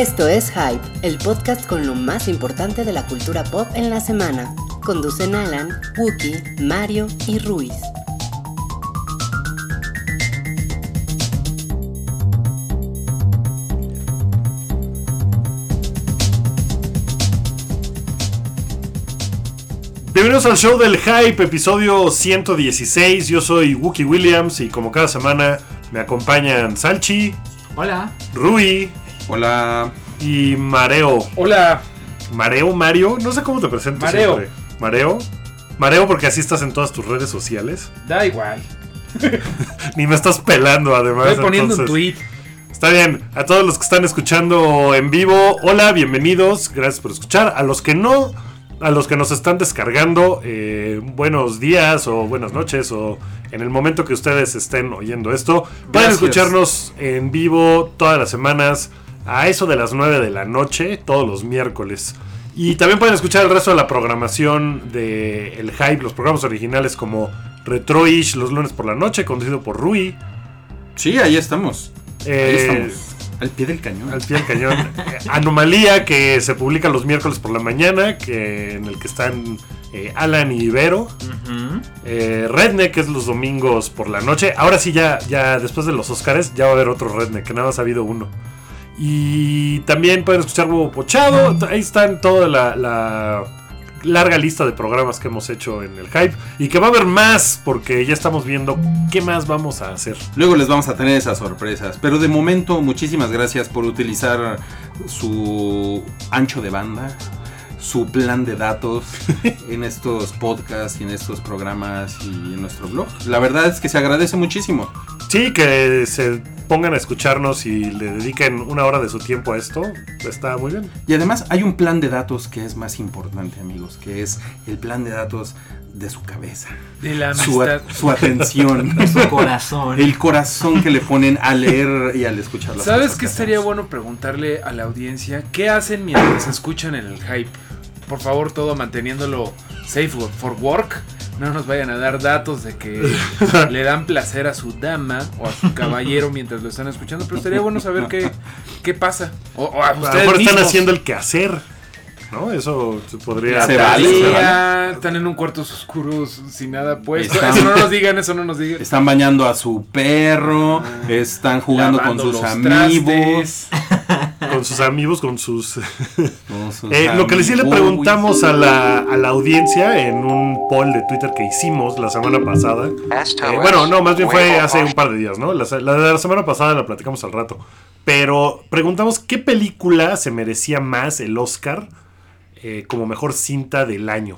Esto es Hype, el podcast con lo más importante de la cultura pop en la semana. Conducen Alan, Wookie, Mario y Ruiz. Bienvenidos al show del Hype, episodio 116. Yo soy Wookie Williams y como cada semana me acompañan Salchi, Hola. Rui Hola. y Mareo. Hola. Mareo, Mario, no sé cómo te presento Mareo. siempre. Mareo. Mareo porque así estás en todas tus redes sociales. Da igual. Ni me estás pelando además. Estoy poniendo un tweet. Está bien, a todos los que están escuchando en vivo, hola, bienvenidos, gracias por escuchar. A los que no, a los que nos están descargando, eh, buenos días o buenas noches o en el momento que ustedes estén oyendo esto. Pueden escucharnos en vivo todas las semanas a eso de las 9 de la noche, todos los miércoles. Y también pueden escuchar el resto de la programación de El Hype, los programas originales como Retroish los lunes por la noche, conducido por Rui. Sí, ahí estamos. Ahí Eh, estamos. Al pie del cañón. al pie del cañón. Anomalía, que se publica los miércoles por la mañana, que en el que están eh, Alan y Ibero. Eh, Redneck, que es los domingos por la noche. Ahora sí, ya, ya después de los Oscars, ya va a haber otro Redneck, que nada más ha habido uno. Y también pueden escuchar Huevo Pochado. Ahí están toda la, la larga lista de programas que hemos hecho en el Hype. Y que va a haber más, porque ya estamos viendo qué más vamos a hacer. Luego les vamos a tener esas sorpresas. Pero de momento, muchísimas gracias por utilizar su ancho de banda, su plan de datos en estos podcasts y en estos programas y en nuestro blog. La verdad es que se agradece muchísimo. Sí, que se pongan a escucharnos y le dediquen una hora de su tiempo a esto. Está muy bien. Y además hay un plan de datos que es más importante, amigos, que es el plan de datos de su cabeza. De la Su, amistad. su atención. su corazón. El corazón que le ponen a leer y al escuchar las ¿Sabes qué que estaría bueno preguntarle a la audiencia? ¿Qué hacen mientras escuchan en el hype? Por favor, todo manteniéndolo safe for work. No nos vayan a dar datos de que le dan placer a su dama o a su caballero mientras lo están escuchando. Pero estaría bueno saber qué, qué pasa. O, o a A lo ustedes mejor están hacer el quehacer. ¿No? Eso se podría Se tarea, están en un cuarto oscuros sin nada puesto. Están- Eso no nos digan, eso no nos digan. Están bañando a su perro, están jugando con sus amigos. Con sus amigos, con sus... con sus Eh, lo que le sí le preguntamos a la, a la audiencia en un poll de Twitter que hicimos la semana pasada. Eh, bueno, no, más bien fue hace un par de días, ¿no? La, la de la semana pasada la platicamos al rato. Pero preguntamos qué película se merecía más el Oscar eh, como mejor cinta del año.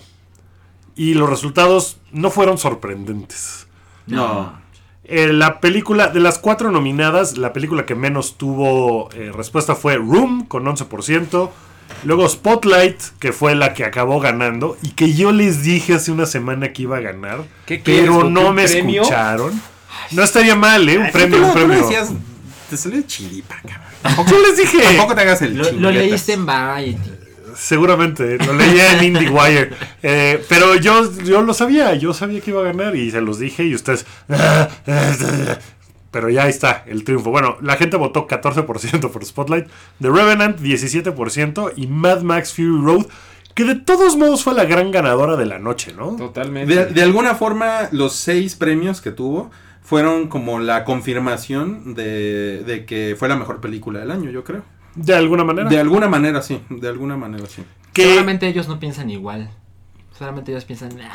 Y los resultados no fueron sorprendentes. No. Eh, la película, de las cuatro nominadas, la película que menos tuvo eh, respuesta fue Room, con 11%. Luego Spotlight, que fue la que acabó ganando. Y que yo les dije hace una semana que iba a ganar. ¿Qué pero no me premio? escucharon. No estaría mal, ¿eh? Un Ay, premio, tú un tú premio. decías, te salió chiripa, cabrón. Yo les dije. Tampoco te hagas el Lo, lo leíste en Variety. Seguramente, lo leía en IndieWire. Eh, pero yo, yo lo sabía, yo sabía que iba a ganar y se los dije y ustedes... Pero ya ahí está el triunfo. Bueno, la gente votó 14% por Spotlight, The Revenant 17% y Mad Max Fury Road, que de todos modos fue la gran ganadora de la noche, ¿no? Totalmente. De, de alguna forma, los seis premios que tuvo fueron como la confirmación de, de que fue la mejor película del año, yo creo. De alguna manera. De alguna manera, sí. De alguna manera, sí. que Seguramente ellos no piensan igual. Solamente ellos piensan. "Ah".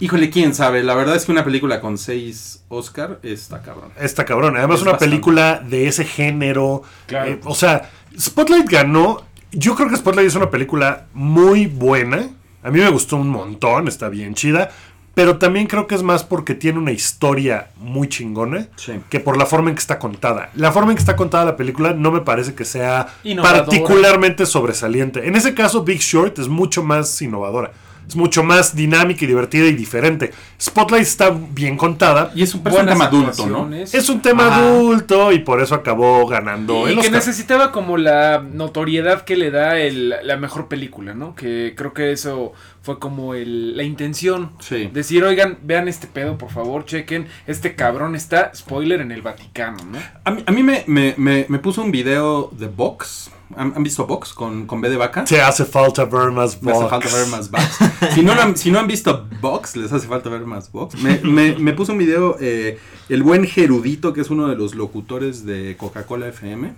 Híjole, quién sabe. La verdad es que una película con seis Oscar está cabrón. Está cabrón. Además, Es una bastante. película de ese género. Claro. Eh, o sea, Spotlight ganó. Yo creo que Spotlight es una película muy buena. A mí me gustó un montón, está bien chida. Pero también creo que es más porque tiene una historia muy chingona Sí. que por la forma en que está contada. La forma en que está contada la película no me parece que sea Innovadora. particularmente sobresaliente. En ese caso, Big Short es mucho más innovadora. Es mucho más dinámica y divertida y diferente. Spotlight está bien contada. Y es un, es un tema adulto, ¿no? Es un tema Ajá. adulto y por eso acabó ganando Y el que Oscar. necesitaba como la notoriedad que le da el- la mejor película, ¿no? Que creo que eso fue como el, la intención. Sí. Decir, oigan, vean este pedo, por favor, chequen, este cabrón está, spoiler, en el Vaticano, ¿no? A mí, a mí me, me, me, me puso un video de Vox. ¿Han, han visto Vox con, con B de vaca? Te hace falta ver más Me hace Vox. falta ver más Vox. Si no, han, si no han visto Vox, les hace falta ver más Vox. Me, me, me puso un video eh, el buen Gerudito, que es uno de los locutores de Coca-Cola FM.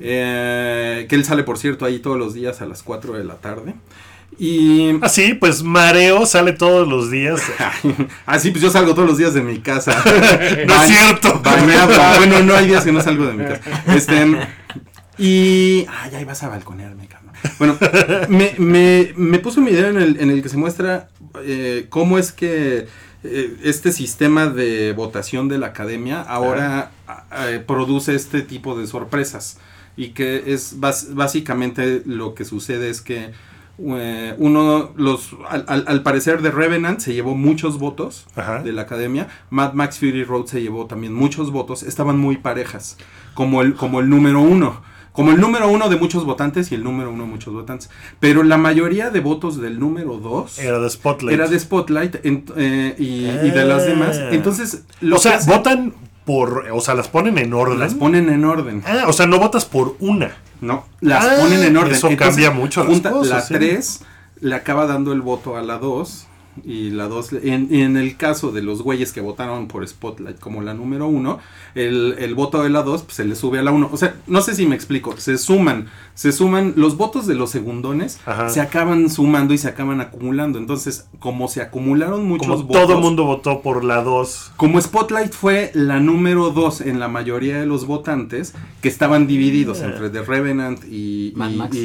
eh, que él sale, por cierto, ahí todos los días a las 4 de la tarde. Y... Ah, sí, pues Mareo sale todos los días. ah, sí, pues yo salgo todos los días de mi casa. No es cierto. Bueno, no hay días que no salgo de mi casa. Este, y. Ah, ya ibas a balconearme, cabrón. Bueno, me, me, me puso un video en el, en el que se muestra eh, cómo es que eh, este sistema de votación de la academia ahora eh, produce este tipo de sorpresas. Y que es básicamente lo que sucede es que uno, los, al, al- al parecer de Revenant se llevó muchos votos Ajá. de la academia. Mad Max Fury Road se llevó también muchos votos. Estaban muy parejas. Como el, como el número uno. Como el número uno de muchos votantes y el número uno de muchos votantes. Pero la mayoría de votos del número dos Era de Spotlight. era de Spotlight en- eh, y, y de las demás. Ah. Entonces, lo o sea, hacen- votan por. O sea, las ponen en orden. las ponen en orden. Ah, o sea, no votas por una. No, las Ah, ponen en orden. eso cambia mucho las junta cosas, La sí. 3 le acaba dando el voto a la 2. Y la 2, en, en el caso de los güeyes que votaron por Spotlight como la número 1, el, el voto de la 2 pues, se le sube a la 1. O sea, no sé si me explico. Se suman, se suman, los votos de los segundones Ajá. se acaban sumando y se acaban acumulando. Entonces, como se acumularon muchos Como votos. todo el mundo votó por la 2. Como Spotlight fue la número 2 en la mayoría de los votantes, que estaban divididos Ah. entre The Revenant y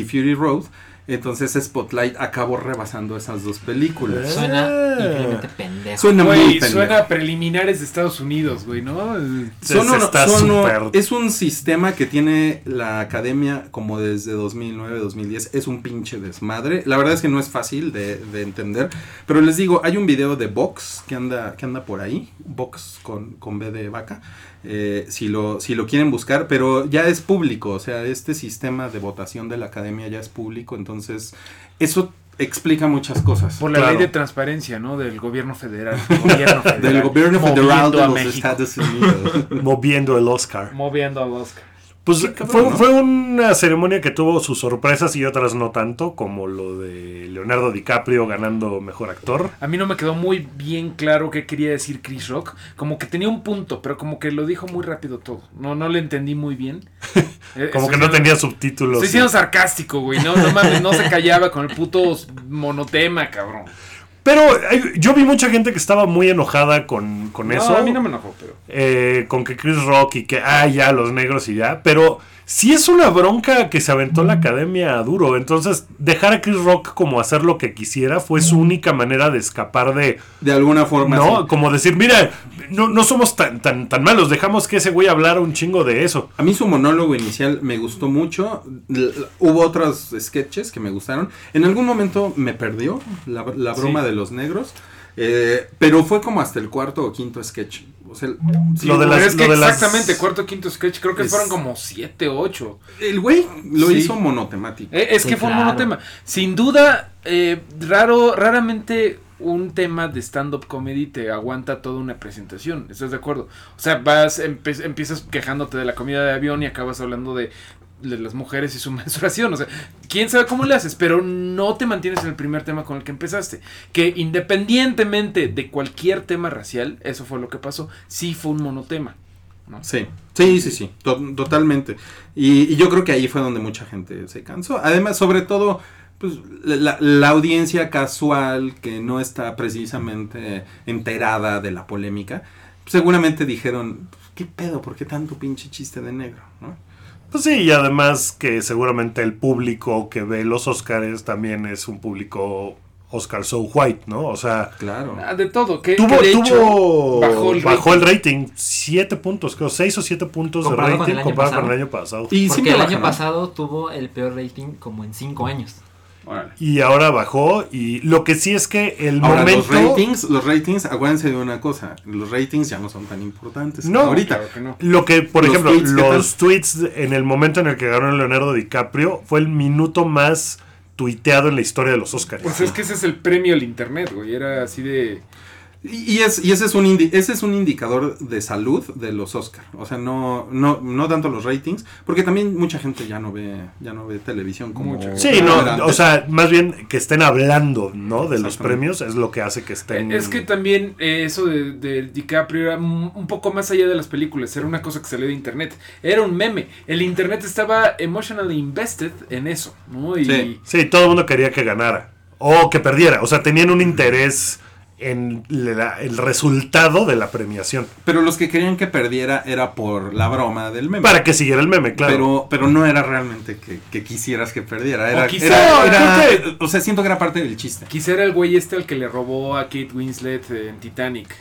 Fury Road, entonces Spotlight acabó rebasando esas dos películas. Suena Ah. increíblemente pendejo. Suena muy pendejo. suena a preliminares de Estados Unidos, güey, ¿no? Son uno- son uno- es un sistema que tiene la academia como desde 2009, 2010. Es un pinche desmadre. La verdad es que no es fácil de, de entender. Pero les digo, hay un video de Vox que anda, que anda por ahí. Vox con, con B de vaca. Eh, si, lo, si lo quieren buscar. Pero ya es público. O sea, este sistema de votación de la academia ya es público. Entonces, eso explica muchas cosas. Por la Claro. ley de transparencia, ¿no? Del gobierno federal. Gobierno federal Del gobierno federal moviendo de a los México. Estados Unidos. Moviendo el Oscar. Moviendo al Oscar. Pues cabrón, fue, ¿no? fue una ceremonia que tuvo sus sorpresas y otras no tanto, como lo de Leonardo DiCaprio ganando mejor actor. A mí no me quedó muy bien claro qué quería decir Chris Rock. Como que tenía un punto, pero como que lo dijo muy rápido todo. No, no le entendí muy bien. Eh, Como que no tenía subtítulos. Estoy siendo sarcástico, güey. No, no mames, no se callaba con el puto monotema, cabrón. Pero eh, yo vi mucha gente que estaba muy enojada con, con No, eso. a mí no me enojó, pero. eh, con que Chris Rock y que, ah, ya, los negros y ya. Pero sí es una bronca que se aventó la academia duro. Entonces, dejar a Chris Rock como hacer lo que quisiera fue su única manera de escapar de. De alguna forma. No, sí. como decir, mira, no, no somos tan, tan, tan malos, dejamos que ese güey hablara un chingo de eso. A mí su monólogo inicial me gustó mucho. Hubo otros sketches que me gustaron. En algún momento me perdió la, la broma Sí. de los negros. Eh, pero fue como hasta el cuarto o quinto sketch. O sea, sí, Lo de las- es que lo de las- exactamente, cuarto quinto sketch, creo que Es- fueron como siete, ocho. el güey lo Sí. hizo monotemático. Eh, es Sí, que fue un monotema. Sin duda, eh, raro, raramente un tema de stand-up comedy te aguanta toda una presentación. ¿Estás de acuerdo? O sea, vas, empiezas quejándote de la comida de avión y acabas hablando de, de las mujeres y su menstruación. O sea, quién sabe cómo le haces, pero no te mantienes en el primer tema con el que empezaste. Que independientemente de cualquier tema racial, eso fue lo que pasó, sí fue un monotema. ¿no? Sí, sí, sí, sí, to- totalmente. Y, yo creo que ahí fue donde mucha gente se cansó. Además, sobre todo, pues la, la audiencia casual que no está precisamente enterada de la polémica, seguramente dijeron, ¿qué pedo? ¿Por qué tanto pinche chiste de negro? ¿no? Pues sí, y además que seguramente el público que ve los Oscars también es un público Oscar so white, ¿no? O sea, Claro. Ah, de todo. Que, tuvo, que de hecho, bajó el bajó rating. el rating, 7 puntos, creo, 6 o 7 puntos de Comparado rating comparado con el año pasado. Y Porque siempre el año pasado tuvo el peor rating como en 5 años. Órale. Y ahora bajó y lo que sí es que el Ahora, momento... los ratings, los ratings, acuérdense de una cosa, los ratings ya no son tan importantes. No, ahorita. Claro que no. Lo que, por Los ejemplo, tweets, ¿qué los tweets en el momento en el que ganó Leonardo DiCaprio fue el minuto más tuiteado en la historia de los Oscars. Pues es que ese es el premio al internet, güey. Era así de. Y, y es, y ese, es un indi- ese es un indicador de salud de los Oscar. O sea, no, no, no tanto los ratings, porque también mucha gente ya no ve, ya no ve televisión como Mucha. Sí, no, antes. o sea, más bien que estén hablando, ¿no? De los premios es lo que hace que estén. Es que también eh, eso de, de DiCaprio era un un poco más allá de las películas, era una cosa que salió de internet, era un meme. El internet estaba emotionally invested en eso, ¿no? Y Sí. Sí, todo el mundo quería que ganara o que perdiera, o sea, tenían un interés en la- el resultado de la premiación Pero los que querían que perdiera era por la broma del meme. para que siguiera el meme, claro. Pero, pero no era realmente que, que quisieras que perdiera. Era, O quizá- era- No, era- creo o sea, siento que era parte del chiste. quizá era el güey este al que le robó a Kate Winslet en Titanic.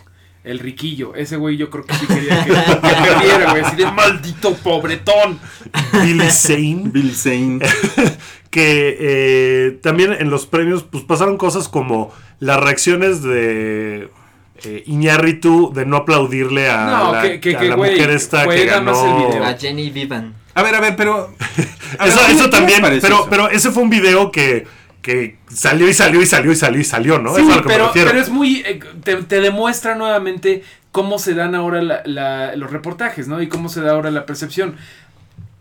El riquillo, ese güey yo creo que sí quería que, que perdiera, güey, así de maldito pobretón. Billy Zane, Bill Zane. que eh, también en los premios pues pasaron cosas como las reacciones de eh, Iñárritu de no aplaudirle a No, la, que- que- a que, la güey, mujer esta que ganó. el video. A Jenny Vivan. A ver, a ver, pero. a Eso, ¿qué- eso también, pero, eso? pero ese fue un video que, que salió y salió y salió y salió y salió, ¿no? Sí, es a lo que me pero, refiero. pero es muy. eh, te, te demuestra nuevamente cómo se dan ahora la- la- los reportajes, ¿no? Y cómo se da ahora la percepción.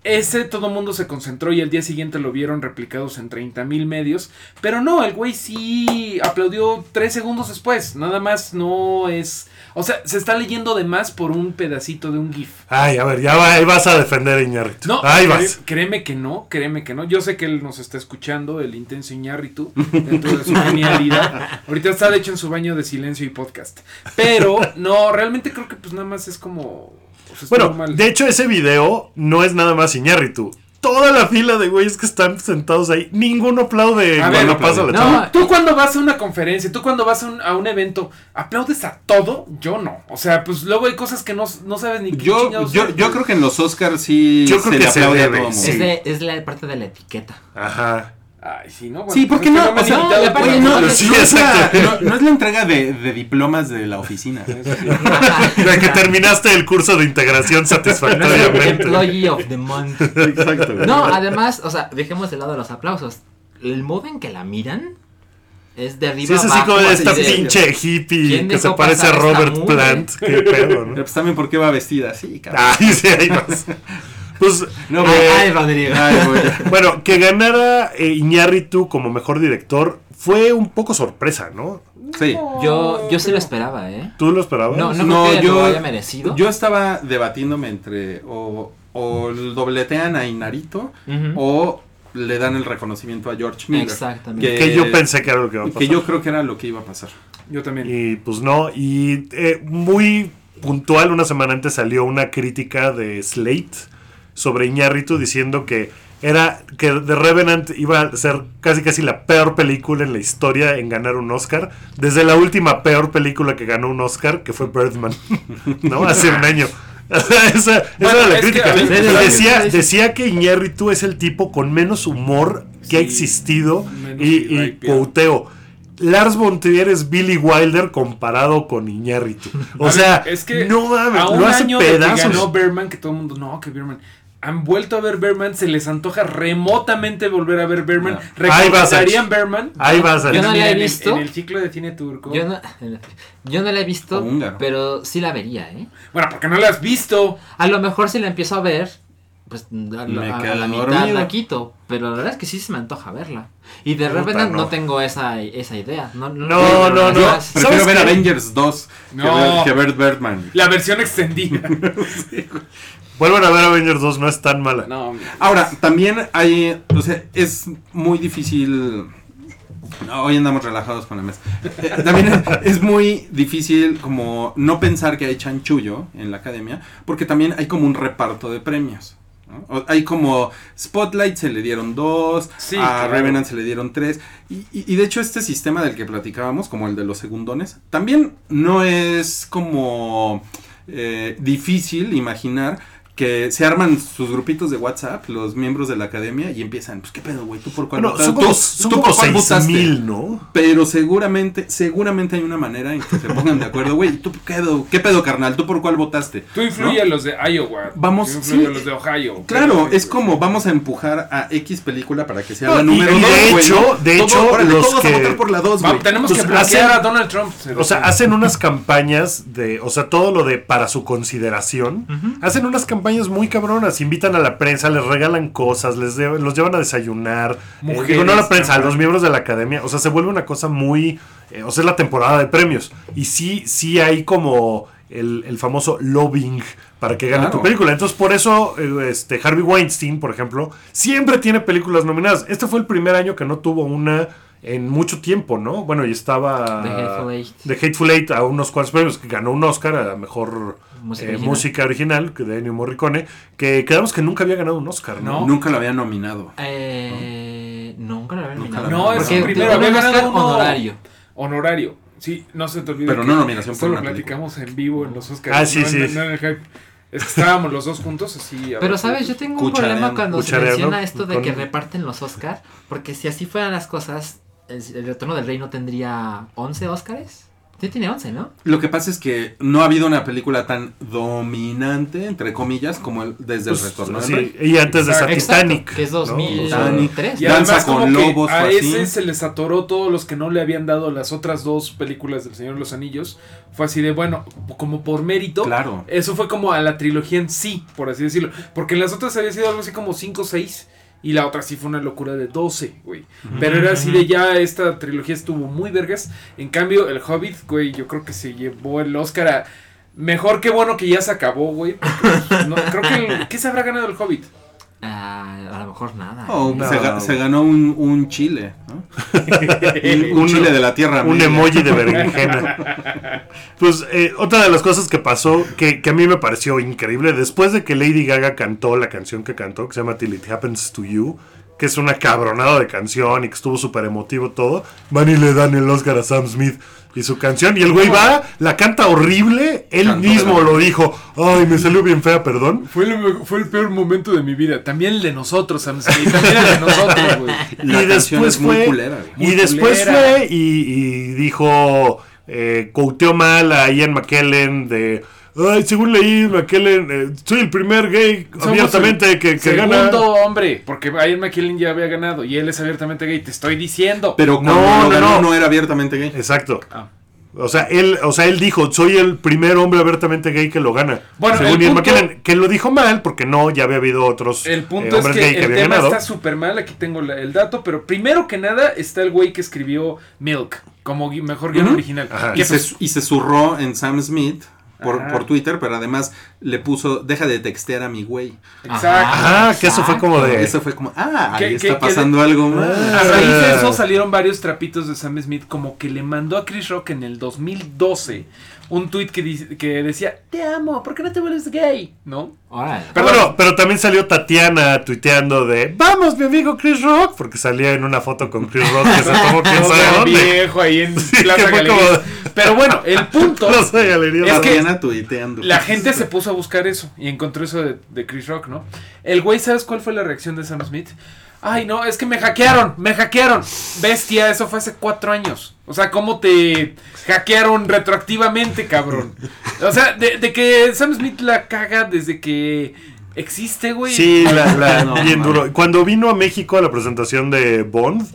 Ese todo mundo se concentró y al día siguiente lo vieron replicados en 30 mil medios. Pero no, el güey sí aplaudió tres segundos después. Nada más no es. O sea, se está leyendo de más por un pedacito de un GIF. Ay, a ver, ya va- ahí vas a defender a Iñárritu. No, ahí vas. créeme que no, créeme que no. Yo sé que él nos está escuchando, el intenso Iñárritu, dentro de su genialidad. Ahorita está de hecho en su baño de silencio y podcast. Pero no, realmente creo que pues nada más es como... pues, Bueno, de hecho ese video no es nada más Iñárritu. Toda la fila de güeyes que están sentados ahí, ninguno aplaude A cuando ver, pasa la no, chava. Tú cuando vas a una conferencia, tú cuando vas a un, a un evento, ¿aplaudes a todo? Yo no. O sea, pues luego hay cosas que no, no sabes ni qué Yo, yo, yo creo que en los Oscars sí Yo creo se que le se aplaude debe, a todo mundo. sí. Es, de, es la parte de la etiqueta. Ajá. Ay, sí, ¿no? Bueno, Sí, porque no, me o sea, programa. no, no, Sí, no es la, no- no es la entrega de, de diplomas de la oficina. De que terminaste el curso de integración satisfactoriamente. Employee of the month. Exacto. No, además, o sea, dejemos de lado los aplausos. El modo en que la miran es de arriba Sí, es así abajo, como esta de- pinche hippie ¿Quién que se parece a Robert? Plant. Qué pedo, Pero ¿no? pues también por qué va vestida así, cabrón. Ay, sí, ahí vas. Pues, No, eh, Ay, ay, Rodrigo. Ay, bueno, que ganara eh, Iñárritu como mejor director fue un poco sorpresa, ¿no? Sí. Yo, yo sí lo esperaba, ¿eh? ¿Tú lo esperabas? No, no, No, creo que yo- lo haya merecido. Yo estaba debatiéndome entre o, dobletean a Inarito o le dan el reconocimiento a George Miller. Exactamente. que yo pensé que era lo que iba a pasar. Que yo creo que era lo que iba a pasar. Yo también. Y pues no, y eh, muy puntual, una semana antes salió una crítica de Slate sobre Iñárritu diciendo que era que The Revenant iba a ser casi casi la peor película en la historia en ganar un Oscar, desde la última peor película que ganó un Oscar, que fue Birdman, ¿no? Hace un año. esa, era la que, crítica. pero- decía, decía que Iñárritu es el tipo con menos humor que ha existido y, y. Lars von Trier es Billy Wilder comparado con Iñárritu. O A sea, ver, es que no mames, a un lo hace año de que pedazos. ganó Berman, que todo el mundo, no, que Berman. Han vuelto a ver Berman, se les antoja remotamente volver a ver Berman. No. ¿Recomendarían. Berman? Ahí vas a Yo no la he en el- visto. En el ciclo de cine turco. Yo no, yo no la he visto, pero sí la vería, ¿eh? Bueno, porque no la has visto. A lo mejor si la empiezo a ver, pues a, la- Me a- la mitad la quito. Pero la verdad es que sí se me antoja verla. Y de Puta, Revenant no. no. tengo esa, esa idea. No, No, no, no. Yo- Prefiero ¿Sabes ver qué? Avengers 2 que, No. ver, que ver Birdman. La versión extendida. Vuelvan a ver Avengers 2, no es tan mala. no, Ahora, también hay, o sea, es muy difícil. no, Hoy andamos relajados con la mesa. Eh, También es, es muy difícil como no pensar que hay chanchullo en la academia, porque también hay como un reparto de premios. Hay como Spotlight se le dieron dos, Sí, a claro. Revenant se le dieron tres, y, y- y de hecho este sistema del que platicábamos, como el de los segundones, también no es como eh, difícil imaginar que se arman sus grupitos de WhatsApp, los miembros de la academia, y empiezan, pues qué pedo, güey, tú por cuál Bueno, votaste? son Tú- como, tú son por como votaste? mil, ¿no? Pero seguramente, seguramente hay una manera en que se pongan de acuerdo, güey, tú qué pedo, qué pedo, carnal, tú por cuál votaste. Tú influye ¿No? a los de Iowa. Vamos, Tú influye sí. a los de Ohio. Claro, es sí, como vamos a empujar a X película para que sea No, la y- número y 2, de hecho- de Todo- hecho, órale, los todos que- a votar por la 2, Va- güey. tenemos que Pues bloquear hacen- a Donald Trump. se O sea, hacen unas campañas de, o sea, todo lo de para su consideración. Hacen unas campañas muy cabronas, invitan a la prensa, les regalan cosas, les de- los llevan a desayunar. Eh, Mujeres, digo, no a la prensa, a los miembros de la academia. O sea, se vuelve una cosa muy, eh, o sea, es la temporada de premios. Y sí, sí hay como el, el famoso lobbying para que gane Claro. tu película. Entonces, por eso, eh, este, Harvey Weinstein, por ejemplo, siempre tiene películas nominadas. Este fue el primer año que no tuvo una en mucho tiempo, ¿no? Bueno, y estaba... The Hateful Eight. The Hateful Eight a unos cuantos premios, que ganó un Oscar a la mejor Música eh, original. música original, que de Ennio Morricone, que quedamos que nunca había ganado un Oscar, ¿no? No. Nunca lo había nominado. Eh, nunca lo Nunca nominado. No, es que primero había ganado uno- honorario. Honorario. Sí, no se te olvide. Pero que no nominación por lo platicamos en vivo en los Oscars. Ah, sí, no, sí. en- no en el hype. Es que estábamos los dos juntos así. Pero sabes, yo tengo un problema cuando se menciona esto de que reparten los Oscars, porque si así fueran las cosas, el, el Retorno del Rey no tendría 11 Oscars. Tiene 11, ¿no? Lo que pasa es que no ha habido una película tan dominante, entre comillas, como el, desde Pues, el retorno del sí, rey. y antes de Exacto. Titanic. Que es ¿no? 2003. Y ¿no? Danza además con como que lobos, a así. ese se les atoró todos los que no le habían dado las otras dos películas del Señor de los Anillos. Fue así de, bueno, como por mérito. Claro. Eso fue como a la trilogía en sí, por así decirlo. Porque en las otras había sido algo así como 5 o 6. Y la otra sí fue una locura de 12, güey. Pero era así de ya, esta trilogía estuvo muy vergas. En cambio, el Hobbit, güey, yo creo que se llevó el Oscar a... Mejor que bueno que ya se acabó, güey. no, creo que... el- ¿Qué se habrá ganado el Hobbit? Ah, a lo mejor nada. Oh, ¿eh? No. se, ga- se ganó un, un chile, ¿no? un, Un- chile de la tierra. Un media. emoji de berenjena. Pues eh, otra de las cosas que pasó, que, que a mí me pareció increíble, después de que Lady Gaga cantó la canción que cantó, que se llama Till It Happens to You, que es una cabronada de canción y que estuvo súper emotivo todo, van y le dan el Oscar a Sam Smith y su canción, y el güey va, la canta horrible, él Cantó mismo lo dijo, ay, me salió bien fea, perdón. Fue el, fue el peor momento de mi vida. También el de nosotros, Sam Smith. También el de nosotros, güey. La y después muy fue, culera, y después culera. fue y, y dijo, eh, quoteó mal a Ian McKellen de, ay, según leí McKellen, eh, soy el primer gay Somos abiertamente el que, que segundo gana. hombre, porque Ian McKellen ya había ganado y él es abiertamente gay. Te estoy diciendo. Pero No, cuando no, ganó no. no era abiertamente gay. Exacto. Ah. O sea, él, o sea, él dijo, soy el primer hombre abiertamente gay que lo gana. Bueno, según Ian punto- McKellen, que lo dijo mal porque no, ya había habido otros El eh, punto es hombres que gay que, el habían tema ganado. está súper mal. Aquí tengo la- el dato, pero primero que nada está el güey que escribió Milk como mejor guion Ujú. original. Y se, pues, y se zurró en Sam Smith por, por Twitter, pero además le puso, deja de textear a mi güey. exacto. Ajá, que eso fue como de... Eso fue como, ah, ¿Qué- ahí qué- está qué pasando algo más. A raíz de eso salieron varios trapitos de Sam Smith, como que le mandó a Chris Rock en el 2012 un tweet que, dice- que decía, te amo, ¿por qué no te vuelves gay? ¿No? Órale. Pero bueno, pero también salió Tatiana tuiteando de Vamos, mi amigo Chris Rock, porque salía en una foto con Chris Rock que se tomó quién sabe dónde. viejo ahí en Sí, Plaza como- Pero bueno, el punto Plaza. Es que- Tatiana tuiteando. La gente se puso a buscar eso y encontró eso de, de Chris Rock, ¿no? El güey, ¿sabes cuál fue la reacción de Sam Smith? Ay, no, es que me hackearon, me hackearon. Bestia, eso fue hace cuatro años. O sea, ¿cómo te hackearon retroactivamente, cabrón? O sea, de, de que Sam Smith la caga desde que existe, güey. Sí, la, la- No, bien duro. Cuando vino a México a la presentación de Bond,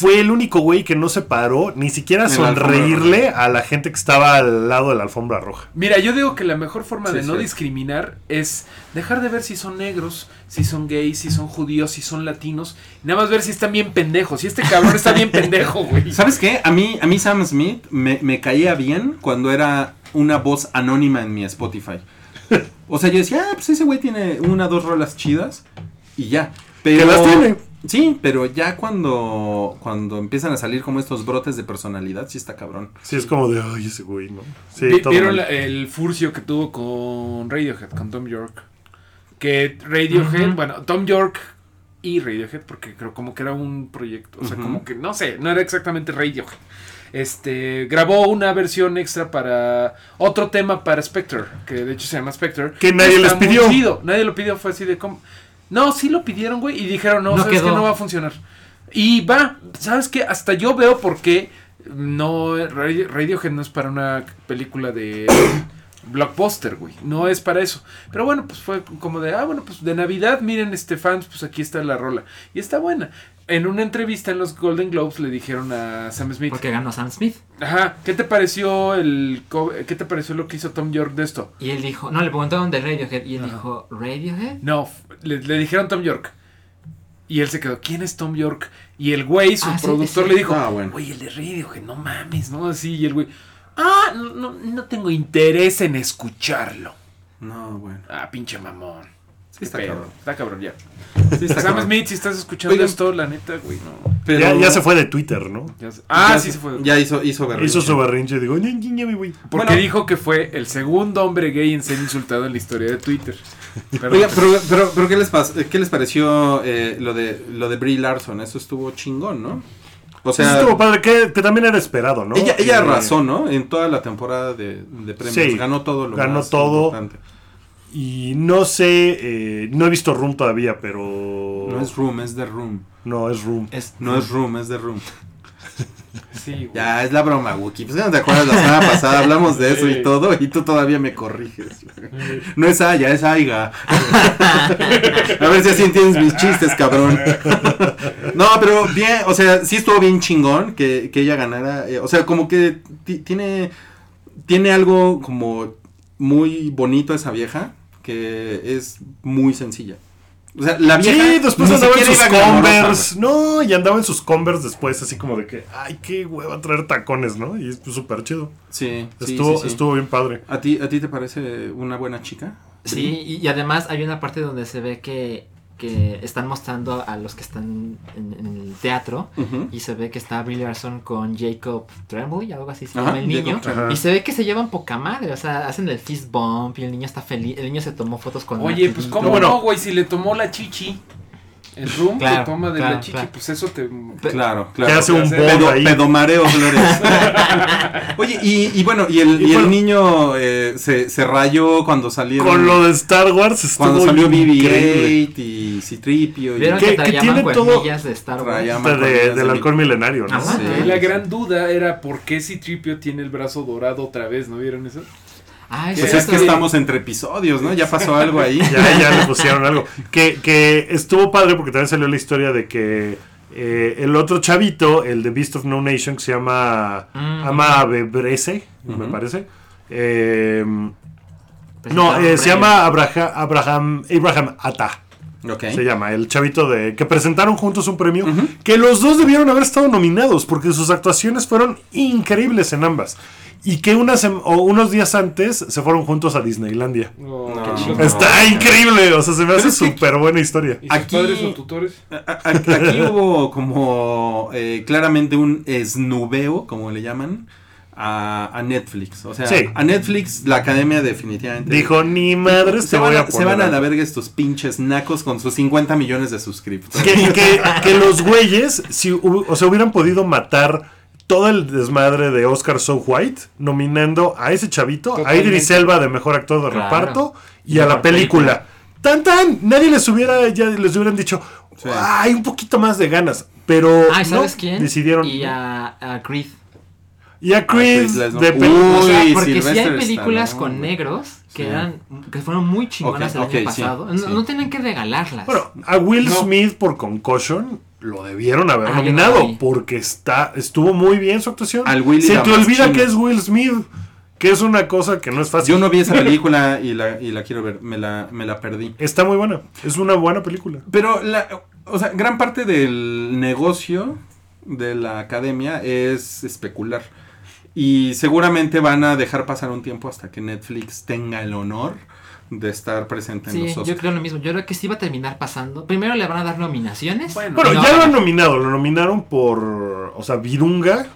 fue el único güey que no se paró ni siquiera sonreírle a la gente que estaba al lado de la alfombra roja. Mira, yo digo que la mejor forma Sí, de no sí. discriminar es dejar de ver si son negros, si son gays, si son judíos, si son latinos. Nada más ver si están bien pendejos. Si este cabrón está bien pendejo, güey. ¿Sabes qué? A mí, a mí Sam Smith me, me caía bien cuando era una voz anónima en mi Spotify. O sea, yo decía, ah, pues ese güey tiene una, dos rolas chidas y ya. Pero, Que las tiene. Sí, pero ya cuando, cuando empiezan a salir como estos brotes de personalidad, sí está cabrón. Sí, es como de, ay, ese güey, ¿no? Sí, Vi- todo ¿Vieron mal. el furcio que tuvo con Radiohead, con Tom York? Que Radiohead, bueno, Tom York y Radiohead, porque creo como que era un proyecto, o sea, como que, no sé, no era exactamente Radiohead. este grabó una versión extra para otro tema para Spectre, que de hecho se llama Spectre. Que nadie Está les pidió. chido. Nadie lo pidió, fue así de como... No, sí lo pidieron, güey, y dijeron, no, No sabes que no va a funcionar. Y va, ¿sabes qué? Hasta yo veo por qué no Radio- Radiohead no es para una película de blockbuster, güey. No es para eso. Pero bueno, pues fue como de, ah, bueno, pues de Navidad, miren, este fans, pues aquí está la rola. Y está buena. En una entrevista en los Golden Globes le dijeron a Sam Smith, Porque ganó Sam Smith. ajá, ¿qué te pareció el qué te pareció lo que hizo Tom York de esto? Y él dijo, no, le preguntaron de Radiohead. Y él dijo, ¿Radiohead? No, le, le dijeron Tom York. Y él se quedó, ¿quién es Tom York? Y el güey, su Ah, productor, sí. le dijo, Ah, bueno. oye, el de Radiohead, no mames, ¿no? Así, y el güey, ah, no, no, no tengo interés en escucharlo. No, bueno. Ah, pinche mamón. Sí, está cabrón. Está cabrón ya. Sí, está Sam cabrón. Smith, si estás escuchando Oigan. esto, la neta, güey, no. Pero Ya, ya se fue de Twitter, ¿no? Ah, ya sí se fue. Ya hizo, hizo berrinche. Hizo su berrinche y digo. Porque Bueno. dijo que fue el segundo hombre gay en ser insultado en la historia de Twitter. Oiga, pero, pero, pero ¿qué, les ¿qué les pareció eh, lo de lo de Brie Larson? Eso estuvo chingón, ¿no? O Eso sea, estuvo padre, que, que también era esperado, ¿no? ella, ella Eh, arrasó, ¿no? En toda la temporada de, de premios. Sí, ganó todo lo ganó más todo. importante. Y no sé, eh, no he visto Room todavía, pero... No es Room, es The Room. No, es Room. Es, No es Room, es The Room. Sí, güey. Ya, es la broma, Wookie. Pues no te acuerdas la semana pasada, hablamos de eso y todo, y tú todavía me corriges. No es Aya, es Aiga. A ver si así entiendes mis chistes, cabrón. No, pero bien, o sea, sí estuvo bien chingón que, que ella ganara. eh, o sea, como que ti- tiene, tiene algo como muy bonito esa vieja, que es muy sencilla. O sea, la vieja. Sí, después andaba en sus Converse. No, y andaba en sus Converse después, así como de que, ay, qué hueva traer tacones, ¿no? Y es pues, súper chido. Sí, sí, Estuvo, sí, sí. estuvo bien padre. ¿A ti, ¿A ti te parece una buena chica? Sí, y, y además hay una parte donde se ve que, que están mostrando a los que están en, en el teatro y se ve que está Brie Larson con Jacob Tremblay, algo así se Ajá, llama el niño. Y se ve que se llevan poca madre, o sea, hacen el fist bump y el niño está feliz. El niño se tomó fotos con Oye, pues cómo no, güey, si le tomó la chichi. El room Claro, le toma de claro, la chichi, claro. pues eso te... Claro, claro. Que hace un Pedo- ahí. pedomareo, Flores. Oye, y, y bueno, y el, Y y el bueno. niño eh, se, se rayó cuando salieron. Con lo de Star Wars estuvo cuando salió increíble. BB-8 y Citripio. Y Vieron ¿Qué- que traía tiene mancuernillas de Star Wars. De- del de alcohol milenario, ¿no? Ajá. Sí. La gran duda era por qué si Tripio tiene el brazo dorado otra vez, ¿no vieron eso? Ah, Pues es que estamos entre episodios, ¿no? Ya pasó algo ahí. Ya, ya le pusieron algo. Que, que estuvo padre porque también salió la historia de que eh, el otro chavito, el de Beast of No Nation, que se llama Mm. Ama Bebrese, me parece. Eh, no, eh, se llama Abraham, Abraham, Abraham Atta. Se llama, el chavito de que presentaron juntos un premio, que los dos debieron haber estado nominados porque sus actuaciones fueron increíbles en ambas. Y que unas, o unos días antes se fueron juntos a Disneylandia. No. chido. Está increíble, o sea, se me hace súper buena historia. ¿Y sus Aquí- padres o tutores? A- a- Aquí hubo como eh, claramente un esnubeo, como le llaman, a, a Netflix. O sea, Sí. a Netflix la academia definitivamente Dijo, ni madres te se, voy van a a, poner. se van a algo". la verga estos pinches nacos con sus 50 millones de suscriptores. que, que- que los güeyes, si o sea, hubieran podido matar todo el desmadre de Oscar So White, nominando a ese chavito, a Totalmente. Idris Elba de mejor actor de Claro. reparto y, Y a la mejor película. Tan tan, nadie les hubiera, ya les hubieran dicho, Sí. hay un poquito más de ganas. Pero Ah, ¿y ¿sabes no, quién? decidieron. Y a, a Creed. Y a Chris de Uy, pel- O sea, porque sí Sylvester hay películas con negros que Sí. eran que fueron muy chingonas Ok, el año sí, pasado. No, sí. no tienen que regalarlas. Bueno, a Will No. Smith por Concussion lo debieron haber Ah, nominado porque está estuvo muy bien su actuación. Al Willy Se te olvida que es Will Smith, que es una cosa que no es fácil. Yo no vi esa película y la, y la quiero ver, me la, me la perdí. Está muy buena, es una buena película. Pero, la, o sea, gran parte del negocio de la academia es especular. Y seguramente van a dejar pasar un tiempo hasta que Netflix tenga el honor de estar presente en sí, los yo Oscars. creo lo mismo. Yo creo que sí va a terminar pasando. Primero le van a dar nominaciones. Bueno, Bueno, y no ya lo han nominado, lo nominaron por, o sea, Virunga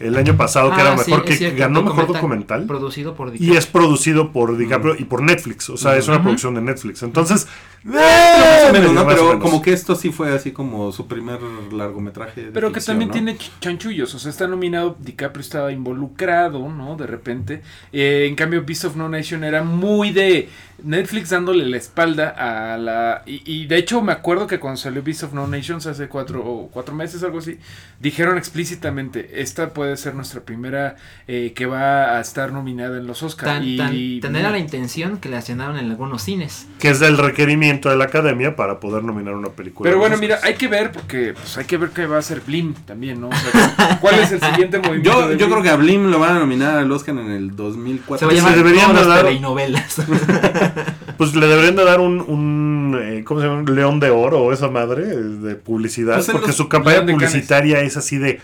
el año pasado, que Ah, era sí, mejor, que cierto, ganó mejor documental. Producido por Y es producido por DiCaprio y por Netflix, o sea, es una producción de Netflix. Entonces, Más o menos, ¿no? Más Pero menos. como que esto sí fue así como su primer largometraje. de Pero que también ¿no? tiene ch- chanchullos, o sea, está nominado, DiCaprio estaba involucrado, ¿no? De repente. Eh, en cambio, Beast of No Nation era muy de Netflix dándole la espalda a la... Y, y de hecho me acuerdo que cuando salió Beast of No Nations hace cuatro, o cuatro meses, algo así, dijeron explícitamente, esta puede ser nuestra primera eh, que va a estar nominada en los Oscars. Tan, y, tan, tan era la intención que la estrenaron en algunos cines. Que es el requerimiento de la academia para poder nominar una película. Pero bueno, mira, hay que ver, porque pues, hay que ver qué va a hacer Blim también, ¿no? O sea, ¿Cuál es el siguiente movimiento? Yo, de yo Blim? creo que a Blim lo van a nominar al Oscar en el Se 2004. va a se llamar deberían todas de las dar- telenovelas. Pues le deberían de dar un, un eh, ¿cómo se llama? Un león de oro o esa madre de publicidad. Pues porque los su campaña publicitaria es así de...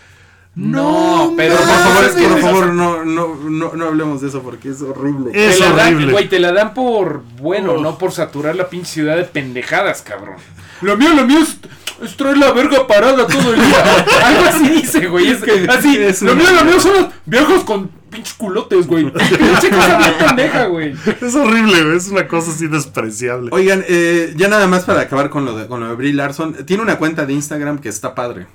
No, pero por favor, sí, por favor no, no, no, no hablemos de eso porque es horrible. Es te la dan, horrible. güey, te la dan por bueno, Uf. no por saturar la pinche ciudad de pendejadas, cabrón. Lo mío, lo mío es, es traer la verga parada todo el día. Algo así dice, güey. Es, así, es lo mío, lo mío son los viejos con pinches culotes, güey. Pinche cosa bien pendeja, güey. Es horrible, güey, es una cosa así despreciable. Oigan, eh, ya nada más para acabar con lo de, con lo de Brie Larson. Tiene una cuenta de Instagram que está padre.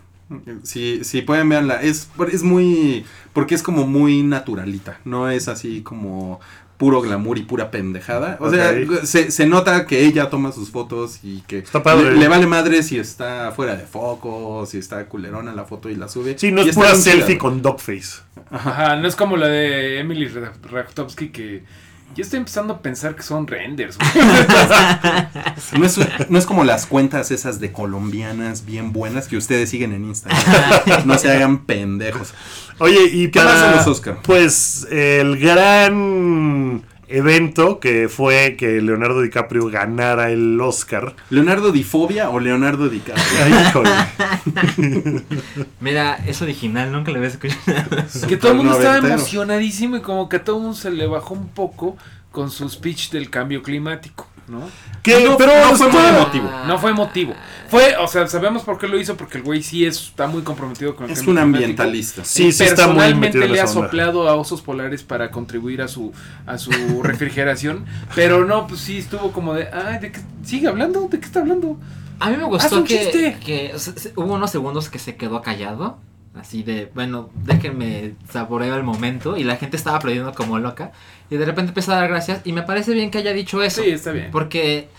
Si, si pueden verla, es, es muy... Porque es como muy naturalita. No es así como puro glamour y pura pendejada. O sea, se, se nota que ella toma sus fotos y que Está padre. Le, le vale madre si está fuera de foco, si está culerona la foto y la sube. Sí, no Y es pura selfie con dogface. Ajá, no es como la de Emily Ratajkowski que yo estoy empezando a pensar que son renders, güey. No es, no es como las cuentas esas de colombianas bien buenas que ustedes siguen en Instagram. No se hagan pendejos. Oye, ¿y ¿Qué para, más los Oscar? Pues el gran evento que fue que Leonardo DiCaprio ganara el Oscar. ¿Leonardo Difobia o Leonardo DiCaprio? Ay. Mira, es original, nunca lo había escuchado. que todo el mundo estaba emocionadísimo y como que a todo el mundo se le bajó un poco con su speech del cambio climático, ¿no? Que- no, pero no fue muy emotivo. No fue emotivo. Fue, o sea, sabemos por qué lo hizo, porque el güey sí es- está muy comprometido con el Es un ambientalista. Sí, sí está muy Personalmente le ha soplado a osos polares para contribuir a su a su refrigeración, pero no, pues sí estuvo como de, ay, ¿de qué sigue hablando? ¿De qué está hablando? A mí me gustó que, chiste. que o sea, se- hubo unos segundos que se quedó callado. Así de, bueno, déjenme saboreo el momento. Y la gente estaba aplaudiendo como loca. Y de repente empezó a dar gracias. Y me parece bien que haya dicho eso. Sí, está bien. Porque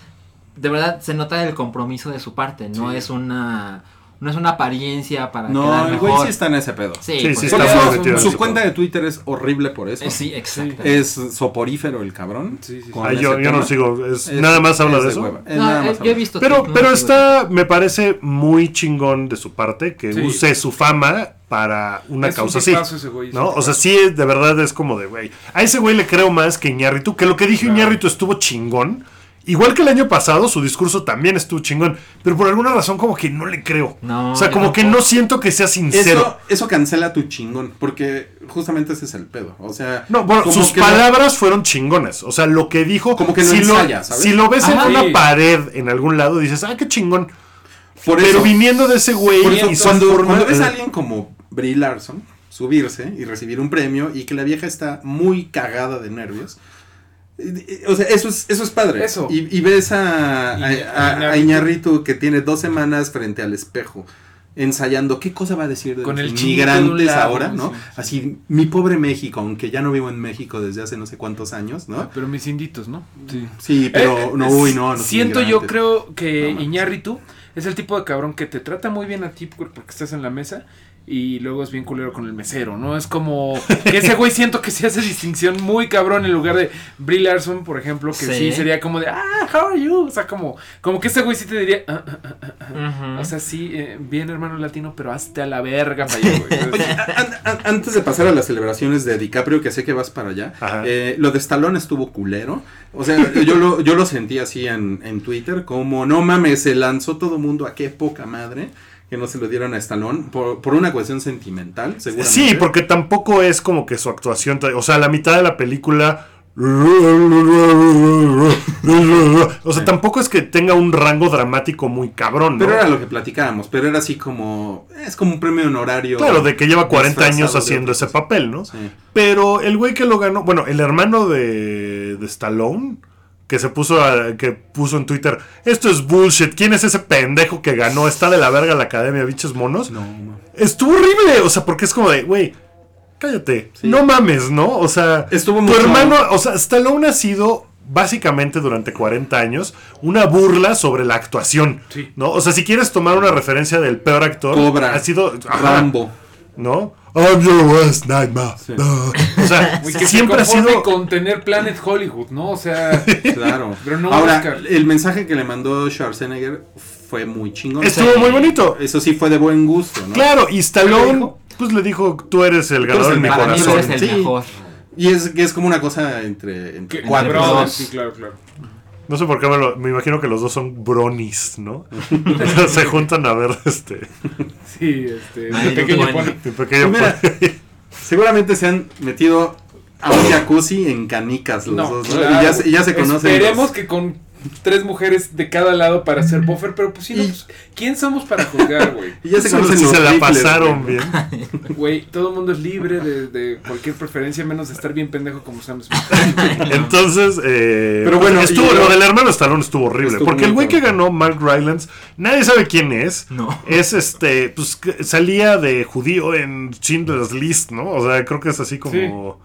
de verdad se nota el compromiso de su parte. No Sí. es una. No es una apariencia para No, quedar el güey sí está en ese pedo. Sí, Sí, sí está eso, metido su cuenta de Twitter es horrible por eso. eh, sí, exacto. Es soporífero el cabrón. Sí, sí, yo, yo no sigo. es- Es- nada más habla es de eso. hueva. Es No, nada eh, más yo he visto. Pero, no pero está, me parece muy chingón de su parte que Sí. use su fama para una Es un causa así. ese güey, ¿No? O sea, sí, de verdad es como de, güey. A ese güey le creo más que Iñárritu, que lo que dijo Claro. Iñárritu estuvo chingón. Igual que el año pasado, su discurso también estuvo chingón. Pero por alguna razón, como que no le creo. No, o sea, como que no siento que sea sincero. Eso, eso cancela tu chingón, porque justamente ese es el pedo. O sea, No, bueno, sus no- palabras fueron chingonas. O sea, lo que dijo. Como que lo si, ensaya, lo, ¿sabes? si lo ves Ajá. en una pared en algún lado, dices, ah, qué chingón. por Pero eso- viniendo de ese güey por eso, y su cuando, forma- cuando ves a alguien como Brie Larson subirse y recibir un premio y que la vieja está muy cagada de nervios. O sea, eso es, eso es padre. Eso. Y, y ves a, a, Y- a- a Iñárritu que tiene dos semanas frente al espejo ensayando qué cosa va a decir de Con los el migrantes lado, ahora, ¿no? sí, sí. Así, mi pobre México, aunque ya no vivo en México desde hace no sé cuántos años, ¿no? Pero mis inditos, ¿no? Sí. Sí, pero Eh, no, eh, uy, no. Siento yo, creo que No. Iñárritu es el tipo de cabrón que te trata muy bien a ti por- porque estás en la mesa y luego es bien culero con el mesero, ¿no? Es como que ese güey siento que se hace distinción muy cabrón en lugar de Brie Larson, por ejemplo, que sí, Sí. sería como de, ah, how are you? O sea, como, como que ese güey sí te diría, "Ah, ah, ah, ah, ah". Ujú. o sea, sí, eh, bien hermano latino, pero hazte a la verga para allá, güey. Oye, an- an- antes de pasar a las celebraciones de DiCaprio, que sé que vas para allá, eh, lo de Stallone estuvo culero. O sea, yo lo, yo lo sentí así en, en Twitter, como no mames, se lanzó todo mundo a qué poca madre que no se lo dieron a Stallone por, por una cuestión sentimental, seguramente. Sí, porque tampoco es como que su actuación. O sea, la mitad de la película. O sea, tampoco es que tenga un rango dramático muy cabrón, ¿no? Pero era lo que platicábamos, pero era así como, es como un premio honorario. Claro, de que lleva 40 años haciendo ese papel, ¿no? Sí. Pero el güey que lo ganó, bueno, el hermano de, de Stallone, que se puso a- que puso en Twitter, esto es bullshit, ¿quién es ese pendejo que ganó? Está de la verga la academia, bichos monos. No, no. Estuvo horrible, o sea, porque es como de, güey, cállate, Sí. no mames, ¿no? O sea, Estuvo tu hermano, o sea, Stallone ha sido básicamente durante 40 años una burla sobre la actuación, Sí. ¿no? O sea, si quieres tomar una referencia del peor actor, Cobra. ha sido ajá, Rambo. ¿No? I'm your worst nightmare. Sí. No. O sea, que siempre ha se sido con tener Planet Hollywood, ¿no? O sea, Claro. Pero no Ahora, Oscar. el mensaje que le mandó Schwarzenegger fue muy chingón. estuvo muy bonito. Eso sí fue de buen gusto, ¿no? Claro, y ¿Qué le Stallone pues le dijo, "Tú eres el ganador de mi Para mí tú corazón." eres el Sí. mejor. Y es, que es como una cosa entre, entre cuatro. sí, claro, claro. No sé por qué me, lo- me imagino que los dos son bronis, ¿no? Se juntan a ver este Sí, este, Ay, de pequeño pony. pequeño Mira. Seguramente se han metido a un jacuzzi en canicas los No, dos, ¿no? claro. Y ya, se- y ya se conocen. Esperemos los- que con tres mujeres de cada lado para ser buffer, pero pues sí, no, pues, ¿quién somos para juzgar, güey? Y ya se conocen si se la pasaron bien. Güey, todo el mundo es libre de, de cualquier preferencia, menos de estar bien pendejo como Sam Smith. Entonces, eh, Pero bueno, estuvo, yo- lo del hermano Stallone estuvo horrible. Estuvo porque el güey que ganó, Mark Rylance, nadie sabe quién es. No. Es este, pues salía de judío en Schindler's List, ¿no? O sea, creo que es así como.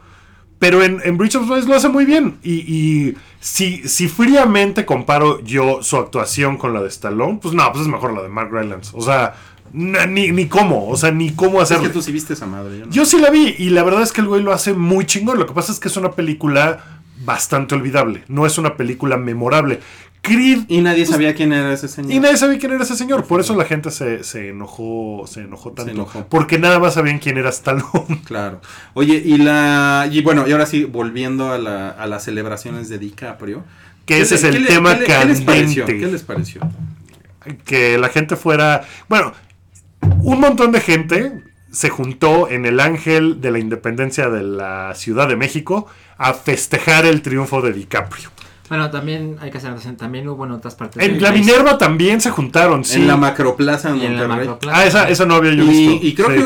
Pero en, en Bridge of Spies lo hace muy bien. Y, y si, si fríamente comparo yo su actuación con la de Stallone, pues no, pues es mejor la de Mark Rylance. O sea, ni, ni cómo, o sea, ni cómo Es hacerlo. que tú sí viste esa madre. Yo no. Yo sí la vi y la verdad es que el güey lo hace muy chingón. Lo que pasa es que es una película bastante olvidable. No es una película memorable. Creed Y nadie sabía quién era ese señor. y nadie sabía quién era ese señor. Por eso la gente se, se enojó, se enojó tanto. enojó. Porque nada más sabían quién era Stallone. Claro. Oye, y la. Y bueno, y ahora sí, volviendo a, la, a las celebraciones de DiCaprio. Que ¿qué ese es el tema ¿qué les pareció? ¿Qué les pareció? que la gente fuera. Bueno, un montón de gente se juntó en el Ángel de la Independencia de la Ciudad de México a festejar el triunfo de DiCaprio. Bueno, también hay que hacer atención, también hubo en otras partes. En la país. Minerva también se juntaron, sí. En la macroplaza en y en la Monterrey. macroplaza. Ah, esa, esa no había yo visto. Y, y creo Sí. que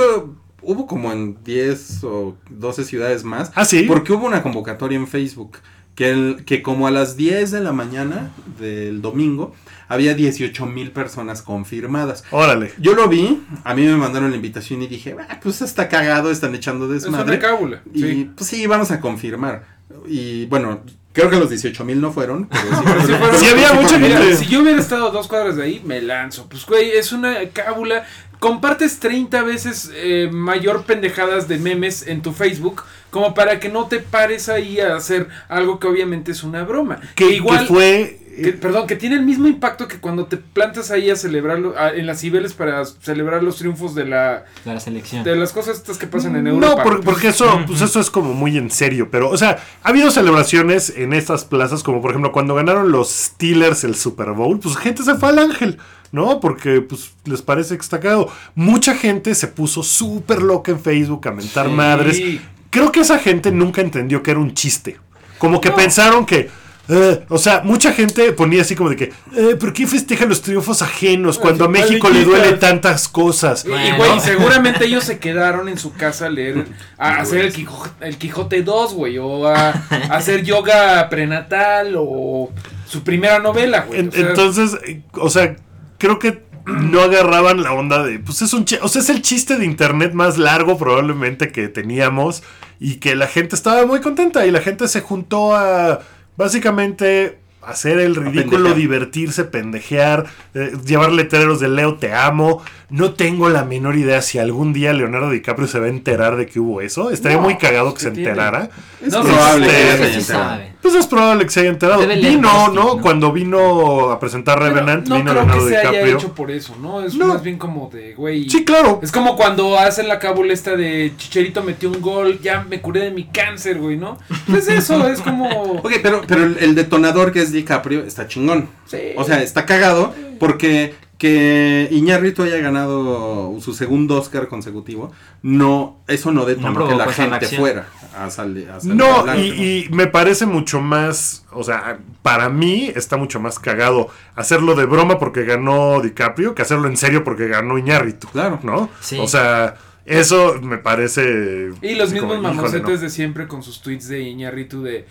hubo como en 10 o 12 ciudades más. Ah, sí. Porque hubo una convocatoria en Facebook. Que, el, que como a las 10 de la mañana del domingo había 18 mil personas confirmadas. Órale. Yo lo vi, a mí me mandaron la invitación y dije, ah, pues está cagado, están echando Es una desmadre. cábula. Y Sí. pues sí, vamos a confirmar. Y bueno, creo que los 18 mil no fueron. Pero sí, Pero sí fueron- fueron- Sí había mucha gente. si yo hubiera estado dos cuadras de ahí, me lanzo. Pues, güey, es una cábula. Compartes 30 veces eh, mayor pendejadas de memes en tu Facebook como para que no te pares ahí a hacer algo que obviamente es una broma. Que, igual, que fue. Que- perdón, que tiene el mismo impacto que cuando te plantas ahí a celebrarlo a- en las Cibeles para celebrar los triunfos de la De la selección. de las cosas estas que pasan en Europa. No, por- porque eso, pues eso es como muy en serio. Pero, o sea, ha habido celebraciones en estas plazas, como por ejemplo cuando ganaron los Steelers el Super Bowl, pues gente se fue al ángel, ¿no? Porque pues les parece que está cagado. Mucha gente se puso súper loca en Facebook a mentar Sí. madres. Creo que esa gente nunca entendió que era un chiste. Como que No. pensaron que. Eh, o sea, mucha gente ponía así como de que, eh, ¿por qué festejan los triunfos ajenos cuando a México le duele tantas cosas? Y- Y, Bueno. güey, seguramente ellos se quedaron en su casa a leer, a hacer el Quijote, el Quijote 2, güey, o a, a hacer yoga prenatal, o su primera novela, güey. En- o sea, entonces, o sea, creo que no agarraban la onda de, pues es un, o sea, es el chiste de internet más largo probablemente que teníamos y que la gente estaba muy contenta y la gente se juntó a básicamente hacer el ridículo, divertirse, pendejear, eh, llevar letreros de Leo te amo. No tengo la menor idea si algún día Leonardo DiCaprio se va a enterar de que hubo eso. Estaría No, muy cagado que ¿qué se tiene? enterara. No, probable que se haya enterado. sabe. Pues es probable que se haya enterado. Debe Vino, ¿no? ¿no? Cuando vino a presentar Revenant, no vino creo Leonardo que se haya DiCaprio. hecho por eso, ¿no? Es No. más bien como de, güey. Sí, claro. Es como cuando hacen la cábula esta de Chicherito metió un gol, ya me curé de mi cáncer, güey, ¿no? Pues eso, es como... Ok, pero, pero el, el detonador que es DiCaprio está chingón. Sí. O sea, está cagado porque que Iñárritu haya ganado su segundo Oscar consecutivo, no, eso no detonó No que la gente fuera a salir. a salir No, adelante, y, y me parece mucho más, o sea, para mí está mucho más cagado hacerlo de broma porque ganó DiCaprio que hacerlo en serio porque ganó Iñárritu. Claro. ¿No? Sí. O sea, eso me parece... Y los mismos mamocetes no. de siempre con sus tweets de Iñarritu de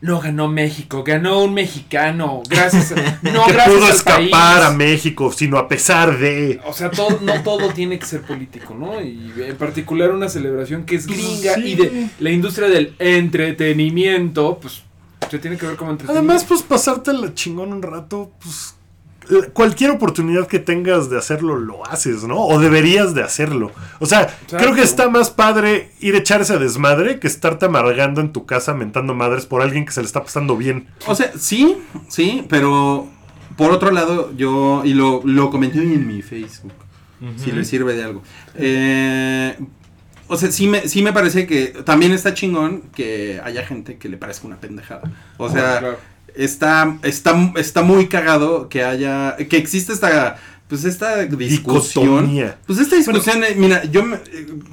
no ganó México, ganó un mexicano, gracias a, no que gracias pudo al escapar país. a México, sino a pesar de. O sea, todo, no todo tiene que ser político, ¿no? Y en particular una celebración que es gringa Sí. y de la industria del entretenimiento, pues se tiene que ver como entretenimiento. Además, pues pasarte la chingón un rato, pues cualquier oportunidad que tengas de hacerlo lo haces, ¿no? O deberías de hacerlo. O sea, creo que está más padre ir a echar ese desmadre que estarte amargando en tu casa mentando madres por alguien que se le está pasando bien. O sea, sí, sí, pero por otro lado, yo, y lo, lo comenté hoy en mi Facebook, si le sirve de algo. Eh, o sea, sí me, sí me parece que también está chingón que haya gente que le parezca una pendejada. O sea, Claro. Está, está, está muy cagado que haya, que existe esta, pues esta discusión. Dicotomía. Pues esta discusión, eh, mira, yo, me-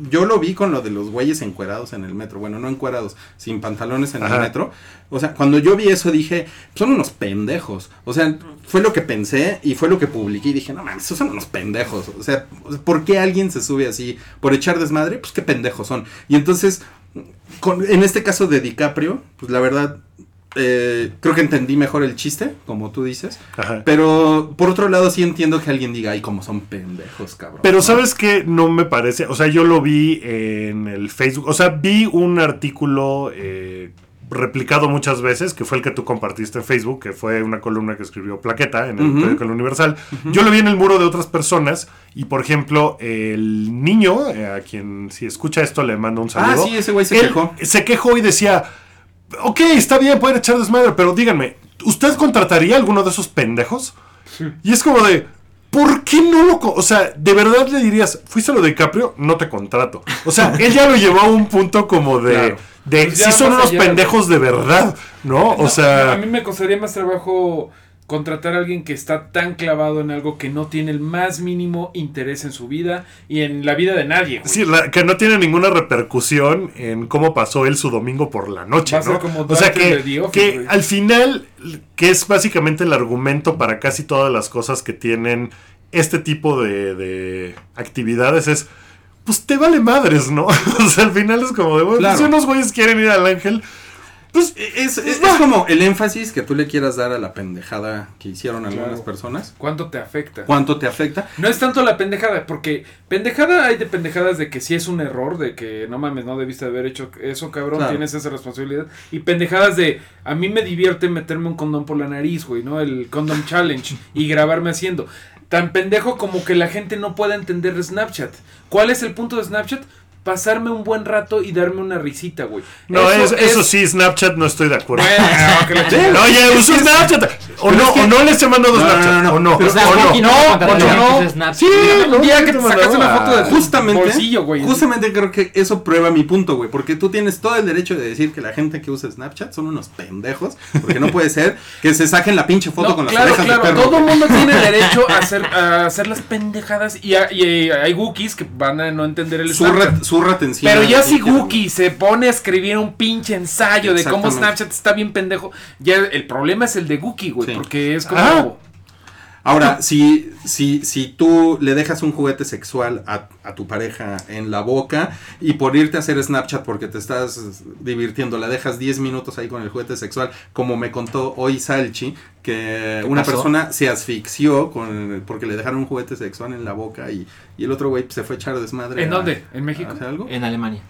yo lo vi con lo de los güeyes encuerados en el metro. Bueno, no encuerados, sin pantalones en Ajá. el metro. O sea, cuando yo vi eso dije, son unos pendejos. O sea, fue lo que pensé y fue lo que publiqué y dije, no mames, esos son unos pendejos. O sea, ¿por qué alguien se sube así? ¿Por echar desmadre? Pues qué pendejos son. Y entonces, con- en este caso de DiCaprio, pues la verdad, eh, creo que entendí mejor el chiste, como tú dices. Ajá. Pero por otro lado, sí entiendo que alguien diga, ay, como son pendejos, cabrón. Pero ¿no? sabes que no me parece, o sea, yo lo vi en el Facebook, o sea, vi un artículo eh, replicado muchas veces, que fue el que tú compartiste en Facebook, que fue una columna que escribió Plaqueta en el periódico El Universal. Yo lo vi en el muro de otras personas y, por ejemplo, el niño, eh, a quien si escucha esto le mando un Ah, saludo. sí, ese güey se quejó. Se quejó y decía, ok, está bien, pueden echar desmadre, pero díganme, ¿usted contrataría a alguno de esos pendejos? Y es como de, ¿por qué no lo.? O sea, de verdad le dirías, ¿fuiste a lo de DiCaprio? No te contrato. O sea, él ya lo llevó a un punto como de. Claro. de Pues ya sí son unos pendejos de verdad, ¿no? O sea. a mí me costaría más trabajo contratar a alguien que está tan clavado en algo que no tiene el más mínimo interés en su vida y en la vida de nadie. güey. Sí, la- que no tiene ninguna repercusión en cómo pasó él su domingo por la noche, ¿no? como o sea que, Office, que güey. al final, que es básicamente el argumento para casi todas las cosas que tienen este tipo de, de actividades es, pues te vale madres, ¿no? o sea, al final es como de, bueno, Claro. si unos güeyes quieren ir al ángel, pues Es, es- es como el énfasis que tú le quieras dar a la pendejada que hicieron algunas Claro. personas. ¿Cuánto te afecta? ¿Cuánto te afecta? No es tanto la pendejada, porque pendejada hay de pendejadas de que sí es un error, de que no mames, no debiste haber hecho eso, cabrón, Claro. tienes esa responsabilidad. Y pendejadas de, a mí me divierte meterme un condón por la nariz, güey, ¿no? El condom challenge y grabarme haciendo. Tan pendejo como que la gente no pueda entender Snapchat. ¿Cuál es el punto de Snapchat? Pasarme un buen rato y darme una risita, güey. no, eso, es- eso sí, Snapchat no estoy de acuerdo. No, ya uso Snapchat. O no, o no les he mandado No, no, Snapchat. no, no. O no, Pero- O no. Snapchat. Sí, Un no, día que te te sacaste una foto de Justamente, bolsillo, güey. justamente creo que eso prueba mi punto, güey. Porque tú tienes todo el derecho de decir que la gente que usa Snapchat son unos pendejos. Porque no puede ser que se saquen la pinche foto No, con las claro, orejas claro, de perro. todo el mundo tiene derecho a hacer, a hacer las pendejadas y, a- y, eh, hay Wookiees que van a no entender el Snapchat. Re- su retención. Pero ya si. Wookie se pone a escribir un pinche ensayo de cómo. Snapchat está bien pendejo, ya el problema es el de Wookie, güey, Sí. porque es como... Ah. Ahora, si, si, si tú le dejas un juguete sexual a, a tu pareja en la boca y por irte a hacer Snapchat porque te estás divirtiendo, la dejas 10 minutos ahí con el juguete sexual, como me contó hoy Salchi, que una pasó? persona se asfixió con, porque le dejaron un juguete sexual en la boca y, y el otro güey se fue a echar desmadre. ¿En a- dónde? ¿En México? a hacer algo? En Alemania.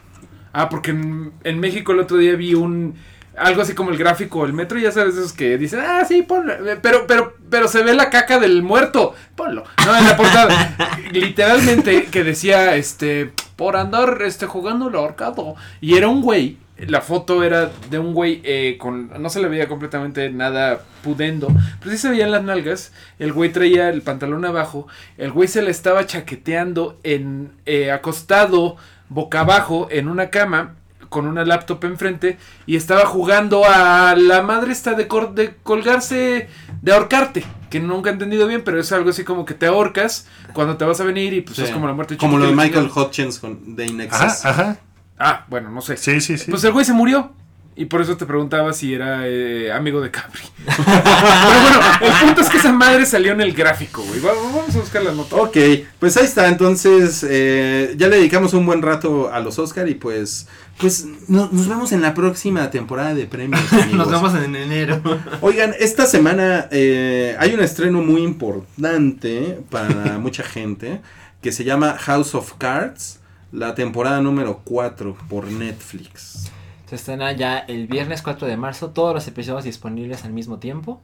Ah, porque en, en México el otro día vi un algo así como el gráfico del metro, ya sabes esos que dicen, "Ah, sí, ponlo", pero pero pero se ve la caca del muerto. Ponlo. No, en la portada literalmente que decía este por andar este jugando el ahorcado y era un güey la foto era de un güey eh, con. No se le veía completamente nada pudendo. Pero sí se veían las nalgas. El güey traía el pantalón abajo. El güey se le estaba chaqueteando en. eh, acostado, boca abajo, en una cama. Con una laptop enfrente. Y estaba jugando a la madre esta de, cor- de colgarse. De ahorcarte. Que nunca he entendido bien. Pero es algo así como que te ahorcas. Cuando te vas a venir. Y pues Sí. es como la muerte Como lo de Michael. Hutchins con, de Ajá, Inexcess. ajá. Ah, bueno, no sé. Sí, sí, sí. Pues el güey se murió. Y por eso te preguntaba si era eh, amigo de Capri. Pero bueno, el punto es que esa madre salió en el gráfico, güey. Va- Vamos a buscar la nota. Ok, pues ahí está. Entonces, eh, ya le dedicamos un buen rato a los Oscar y pues, pues no- nos vemos en la próxima temporada de premios. Nos vemos en enero. Oigan, esta semana eh, hay un estreno muy importante para mucha gente que se llama House of Cards, la temporada número 4 por Netflix. Se estrena ya el viernes 4 de marzo, todos los episodios disponibles al mismo tiempo.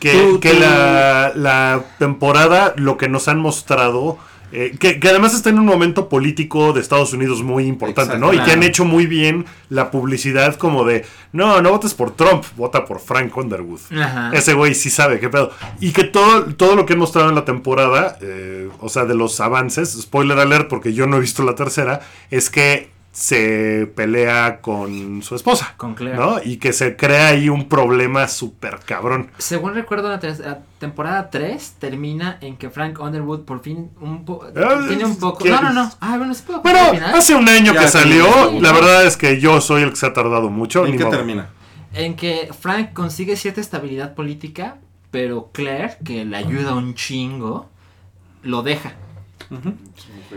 Que, Tú- que tú- la, la temporada, lo que nos han mostrado, eh, que, que además está en un momento político de Estados Unidos muy importante, Exacto. ¿no? Y que han hecho muy bien la publicidad como de, no, no votes por Trump, vota por Frank Underwood. Ajá. Ese güey sí sabe qué pedo. Y que todo, todo lo que han mostrado en la temporada, eh, o sea, de los avances, spoiler alert, porque yo no he visto la tercera, es que se pelea con su esposa. Con Claire. ¿no? Y que se crea ahí un problema súper cabrón. Según recuerdo, la, temporada 3 termina en que Frank Underwood por fin un po- Ah, tiene un poco... No, no, no. Ah, bueno, sí puedo Bueno, hace un año Ya, que salió, sí, la ¿no? verdad es que yo soy el que se ha tardado mucho. ¿En qué modo. termina? En que Frank consigue cierta estabilidad política, pero Claire, que le ayuda un chingo, lo deja.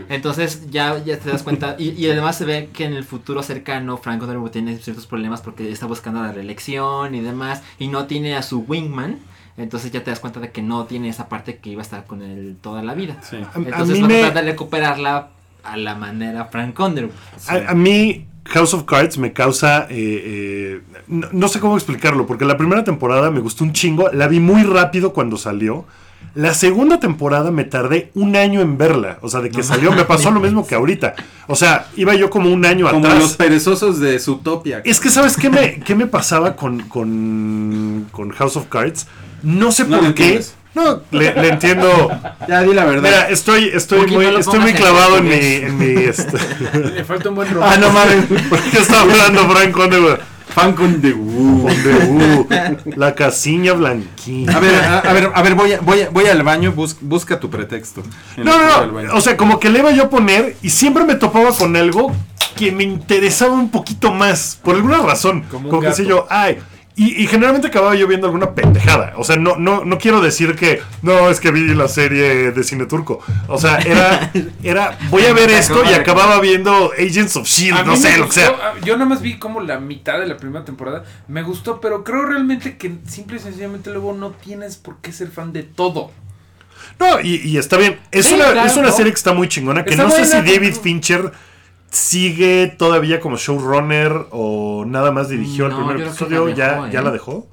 Entonces ya, ya te das cuenta, y, y además se ve que en el futuro cercano Frank Underwood tiene ciertos problemas porque está buscando la reelección y demás, y no tiene a su wingman, entonces ya te das cuenta de que no tiene esa parte que iba a estar con él toda la vida. Sí. A- a Entonces va a me- tratar de recuperarla a la manera Frank Underwood. A, a mí, House of Cards me causa. eh, eh, no, no sé cómo explicarlo, porque la primera temporada me gustó un chingo. La vi muy rápido cuando salió. La segunda temporada me tardé un año en verla. O sea, de que salió, me pasó lo mismo que ahorita. O sea, iba yo como un año Como atrás. los perezosos de Zootopia. Es que, ¿sabes qué me, qué me pasaba con, con, con House of Cards? No sé No por qué. entiendes. No, le, le entiendo. Ya di la verdad. Mira, estoy, estoy muy, no estoy muy clavado en mi, en mi este, Le falta un buen ah, romance. no mames. ¿Por qué está hablando Frank Underwood? Fan con de uh. Uh, la casiña blanquina. A ver, a, a ver, a ver, voy, a- voy, a- voy al baño, bus- busca tu pretexto. No, no, no. O sea, como que le iba yo a poner y siempre me topaba con algo que me interesaba un poquito más. Por alguna razón. Como que sé yo, ay. Y, y generalmente acababa yo viendo alguna pendejada. O sea, no, no, no quiero decir que no, es que vi la serie de cine turco. O sea, era, era voy a ver esto y acababa viendo Agents of Shield, no sé, lo que sea. Yo nada más vi como la mitad de la primera temporada. Me gustó, pero creo realmente que simple y sencillamente luego no tienes por qué ser fan de todo. No, y, y está bien. Es, Sí, una, claro, es una ¿no? serie que está muy chingona. Que Está no sé si David Fincher sigue todavía como showrunner o nada más dirigió No, el primer episodio. la ¿Ya, dejó, ¿Ya ¿eh? la dejó?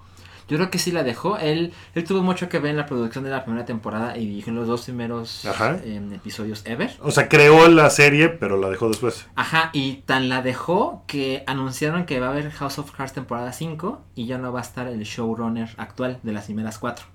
Yo creo que sí la dejó. Él, él tuvo mucho que ver en la producción de la primera temporada y dirigió los dos primeros em, episodios ever. O sea, creó la serie, pero la dejó después. Ajá, y tan la dejó que anunciaron que va a haber House of Cards temporada 5 y ya no va a estar el showrunner actual de las primeras cuatro.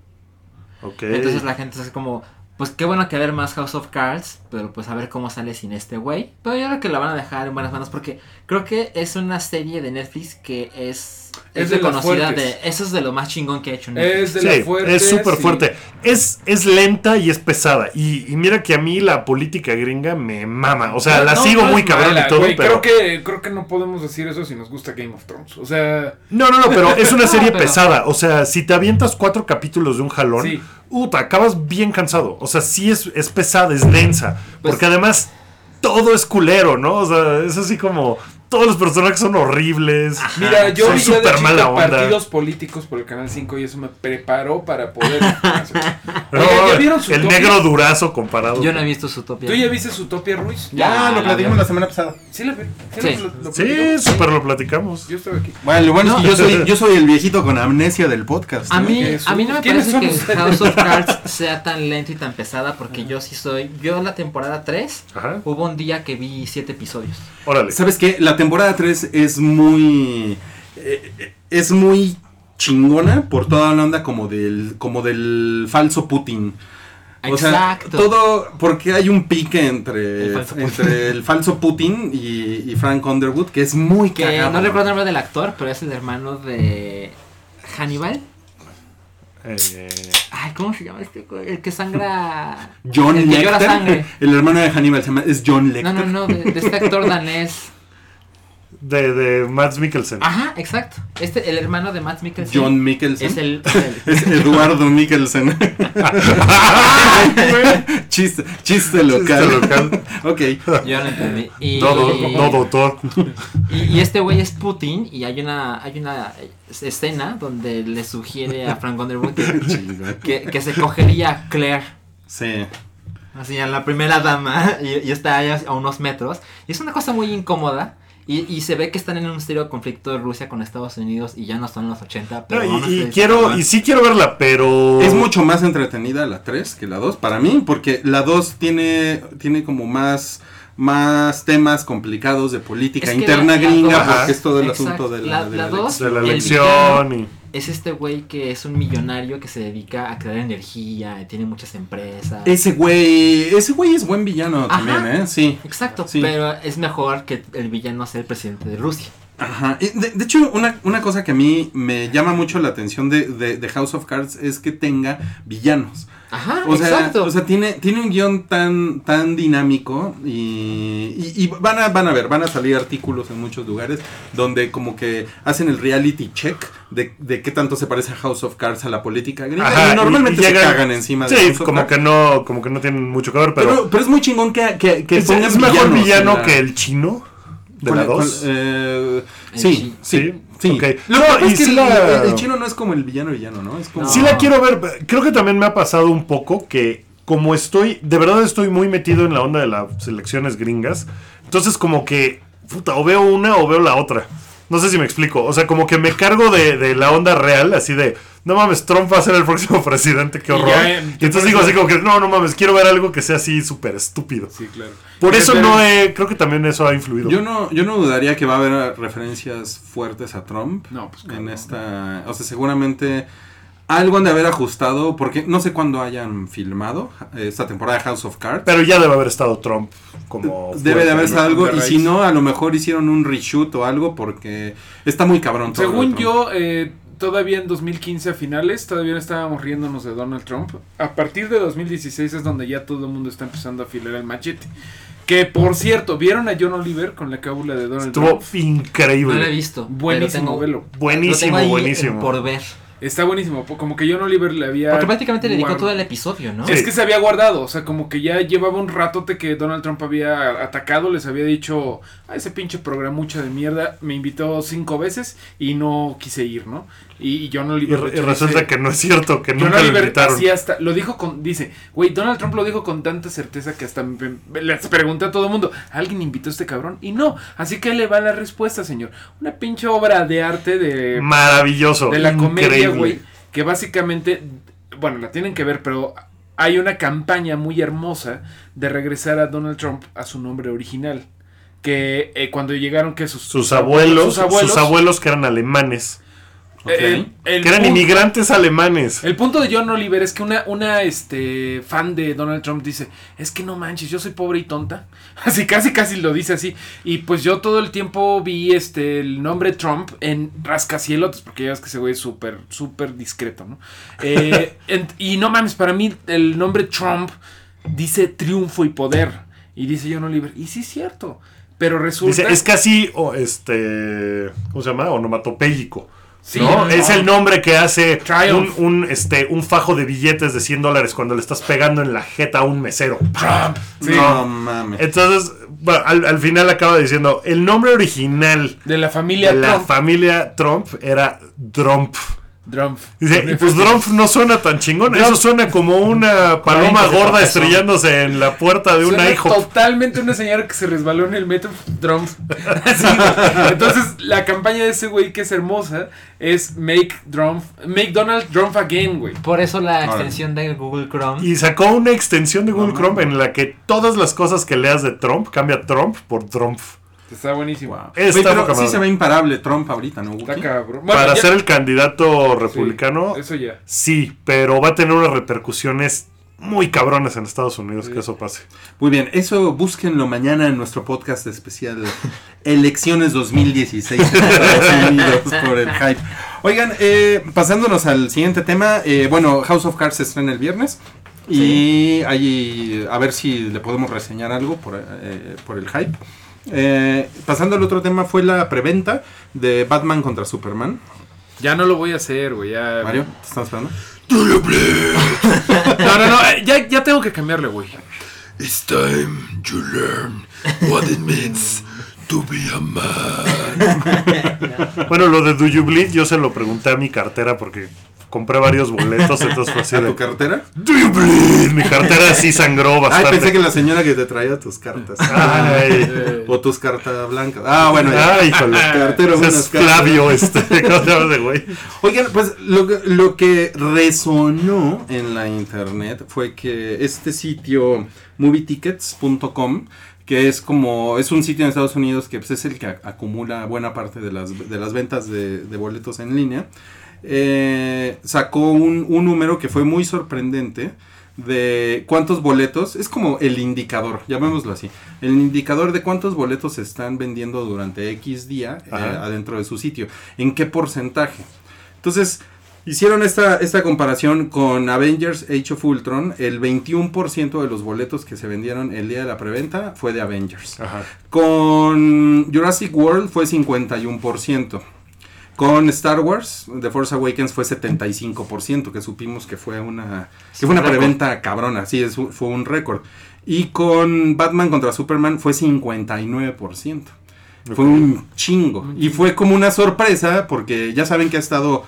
Ok. Entonces la gente es como, pues qué bueno que ver más House of Cards, pero pues a ver cómo sale sin este güey. Pero yo creo que la van a dejar en buenas manos porque creo que es una serie de Netflix que es, Es es de las reconocida de... Eso es de lo más chingón que ha hecho Netflix. Es de Sí, fuertes. es súper fuerte. Es, es lenta y es pesada. Y, y mira que a mí la política gringa me mama. O sea, No, la no, sigo no muy cabrón mala, y todo, güey, pero... Creo que, creo que no podemos decir eso si nos gusta Game of Thrones. O sea, No, no, no, pero es una serie pero- pesada. O sea, si te avientas cuatro capítulos de un jalón, Sí. puta, acabas bien cansado. O sea, sí es, es pesada, es densa. Pues- porque además todo es culero, ¿no? O sea, es así como. Todos los personajes son horribles. mira, yo vi ya de partidos políticos por el Canal 5 y eso me preparó para poder... No, Oye, ¿ya vieron el negro durazo comparado. Yo no he visto su topia. ¿Tú ya viste Zootopia, Ruiz? Ya, Ya, lo la platicamos la semana pasada. Sí, la vi. Sí, Sí. lo- lo Sí, platicamos. súper lo platicamos. Yo estaba aquí. Bueno, lo bueno No. es que yo soy, yo soy el viejito con amnesia del podcast. A ¿no? mí, ¿Qué a mí no me ¿Quiénes parece que ustedes? House of Cards sea tan lenta y tan pesada porque yo sí soy... Yo la temporada 3 Ajá. hubo un día que vi siete episodios. Órale. ¿Sabes qué? La temporada 3 es muy. eh, es muy chingona por toda la onda como del, como del falso Putin. O sea, Exacto. todo porque hay un pique entre El falso Putin. entre el falso Putin y, y Frank Underwood que es muy Que cagado. no recuerdo el nombre del actor, pero es el hermano de Hannibal. Eh, Ay, ¿cómo se llama este? El que sangra. John el que llora Lecter, sangre. el hermano de Hannibal se llama es John Lecter. No, no, no, de, de este actor danés. De, de Mads Mikkelsen. Ajá, exacto. Este, el hermano de Matt Mikkelsen. John Mikkelsen. Es el. el- Es Eduardo Mikkelsen. chiste, chiste local. Chiste local. ok. yo lo entendí. Y, No, do- no, doctor. y, y este güey es Putin. Y hay una, hay una escena donde le sugiere a Frank Underwood que, que, que se cogería a Claire. Sí. Así, a la primera dama. Y, y está ahí a unos metros. Y es una cosa muy incómoda. Y, y se ve que están en un serio conflicto de Rusia con Estados Unidos. Y ya no son los 80. Pero No, y, y quiero, y sí quiero verla, pero. Es mucho más entretenida la 3 que la 2 para mí, porque la 2 tiene, tiene como más, más temas complicados de política Es que interna la- la gringa, dos- porque es todo el Exacto. asunto de la, La- de la la dos- de la el elección y. Es este güey que es un millonario que se dedica a crear energía. Tiene muchas empresas. Ese güey, ese güey es buen villano Ajá. también, ¿eh? Sí. Exacto, Sí. pero es mejor que el villano sea el presidente de Rusia. Ajá. De hecho, una, una cosa que a mí me llama mucho la atención de, de- de House of Cards es que tenga villanos. Ajá, O sea, exacto. o sea tiene, tiene un guion tan, tan dinámico y, y- y van, a, van a ver, van a salir artículos en muchos lugares donde como que hacen el reality check de, de qué tanto se parece a House of Cards a la política gringa. Ajá, y normalmente y se llegan- cagan encima de Sí, House of como Cards. que no, como que no tienen mucho que ver, pero, pero. pero, es muy chingón que, que, que es, pongan es mejor villano la- que el chino de con la el- con- 2. eh, sí, sí, Sí, sí. ok. Lo No, es que sí la- el chino no es como el villano villano, ¿no? Es como... No. Sí la quiero ver. Creo que también me ha pasado un poco que como estoy, de verdad estoy muy metido en la onda de las elecciones gringas. Entonces como que, puta, o veo una o veo la otra. No sé si me explico. O sea, como que me cargo de, de la onda real, así de, no mames, Trump va a ser el próximo presidente, qué Y horror. ya, Y, eh, entonces digo así como que, no, no mames, quiero ver algo que sea así súper estúpido. Sí, claro. Por eso no he, creo que también eso ha influido. Yo no, yo no dudaría que va a haber referencias fuertes a Trump No, pues en esta. O sea, seguramente algo han de haber ajustado, porque no sé cuándo hayan filmado esta temporada de House of Cards. Pero ya debe haber estado Trump como... Debe de haber estado algo, y si no, a lo mejor hicieron un reshoot o algo, porque está muy cabrón todo. Según yo, eh, todavía en 2015 a finales, todavía estábamos riéndonos de Donald Trump. A partir de 2016 es donde ya todo el mundo está empezando a afilar el machete. Que por cierto, ¿vieron a John Oliver con la cábula de Donald Estuvo Trump? increíble. no lo he visto. Buenísimo, pero tengo, velo. lo Buenísimo, tengo ahí buenísimo. Por ver. Está buenísimo, como que John Oliver le había... Porque prácticamente le dedicó guard- todo el episodio, ¿no? Sí. Es que se había guardado, o sea, como que ya llevaba un ratote que Donald Trump había atacado, les había dicho, a ese pinche programucha de mierda, me invitó cinco veces y no quise ir, ¿no? Y, y John Y, Oliver... y hecho, resulta dice- que no es cierto, que John nunca lo invitaron. así hasta, lo dijo con, dice, güey, Donald Trump lo dijo con tanta certeza que hasta les pregunté a todo el mundo, ¿alguien invitó a este cabrón? Y no, así que le va la respuesta, señor. Una pinche obra de arte de, Maravilloso. de la comedia, güey, que básicamente, bueno, la tienen que ver, pero hay una campaña muy hermosa de regresar a Donald Trump a su nombre original. Que eh, cuando llegaron que sus, Sus abuelos, sus abuelos, sus abuelos que eran alemanes. Eh, el- el que eran punto- inmigrantes alemanes. el punto de John Oliver es que una, una este, fan de Donald Trump dice, es que no manches, yo soy pobre y tonta. Así casi casi lo dice así. Y pues yo todo el tiempo vi este el nombre Trump en rascacielotes, porque ya ves que ese güey es súper, súper discreto, ¿no? Eh, en- y no mames, para mí el nombre Trump dice triunfo y poder. Y dice John Oliver, y sí es cierto. Pero resulta... Dice, es casi, o este, ¿cómo se llama? Onomatopéyico. Sí, ¿no? no. Es el nombre que hace un, este, un fajo de billetes de 100 dólares cuando le estás pegando en la jeta a un mesero. Trump. Sí. No mames. Entonces, bueno, al, al final acaba diciendo, el nombre original De la familia de la Trump. familia Trump era Trump. Trump. Dice, y pues Trump no suena tan chingón, eso suena como una paloma Ay, gorda estrellándose en la puerta de un Suena hijo. Totalmente una señora que se resbaló en el metro. Trump. Así, güey. Entonces, la campaña de ese güey que es hermosa es Make Trump, Make Donald Trump Again, güey. Por eso la extensión de Google Chrome. Y sacó una extensión de Google No, Chrome no. en la que todas las cosas que leas de Trump cambia Trump por Trump. Está buenísimo. Wow. Está Oye, pero sí madre. se ve imparable Trump ahorita, ¿no? Está cabrón. Bueno, Para ya- ser el candidato sí, republicano, eso ya. sí, pero va a tener unas repercusiones muy cabrones en Estados Unidos Sí. que eso pase. Muy bien, eso búsquenlo mañana en nuestro podcast especial Elecciones 2016 en Estados Unidos por el hype. Oigan, eh, pasándonos al siguiente tema, eh, bueno, House of Cards se estrena el viernes y ahí a ver si le podemos reseñar algo por, eh, por el hype. Eh, pasando al otro tema, fue la preventa de Batman contra Superman. Ya no lo voy a hacer, güey. Ya... Mario, ¿te están esperando? No, no, no. eh, Ya, ya tengo que cambiarle, güey. It's time to learn what it means to be a man. Bueno, lo de Do You Bleed yo se lo pregunté a mi cartera porque compré varios boletos, entonces fue así ¿A de... tu cartera? Do You Bleed? Mi cartera sí sangró Ay, bastante. pensé que la señora que te traía tus cartas. Ay, O tus cartas blancas. Ah, bueno, ya. ay, híjole. Cartero, buenas es cartas. Flavio, este. ¿Cómo se llama ese güey? Oigan, pues lo, que- lo que resonó en la internet fue que este sitio movietickets.com que es como es un sitio en Estados Unidos que pues, es el que acumula buena parte de las, de las ventas de, de boletos en línea eh, sacó un, un número que fue muy sorprendente de cuántos boletos, es como el indicador, llamémoslo así, el indicador de cuántos boletos se están vendiendo durante X día eh, adentro de su sitio, en qué porcentaje. Entonces, hicieron esta, esta comparación con Avengers Age of Ultron, el 21% de los boletos que se vendieron el día de la preventa fue de Avengers. Ajá. Con Jurassic World fue 51%. Con Star Wars, The Force Awakens fue 75%, que supimos que fue una, que fue una preventa cabrona, sí, es, fue un récord. Y con Batman contra Superman fue 59%. Fue un chingo. Y fue como una sorpresa, porque ya saben que ha estado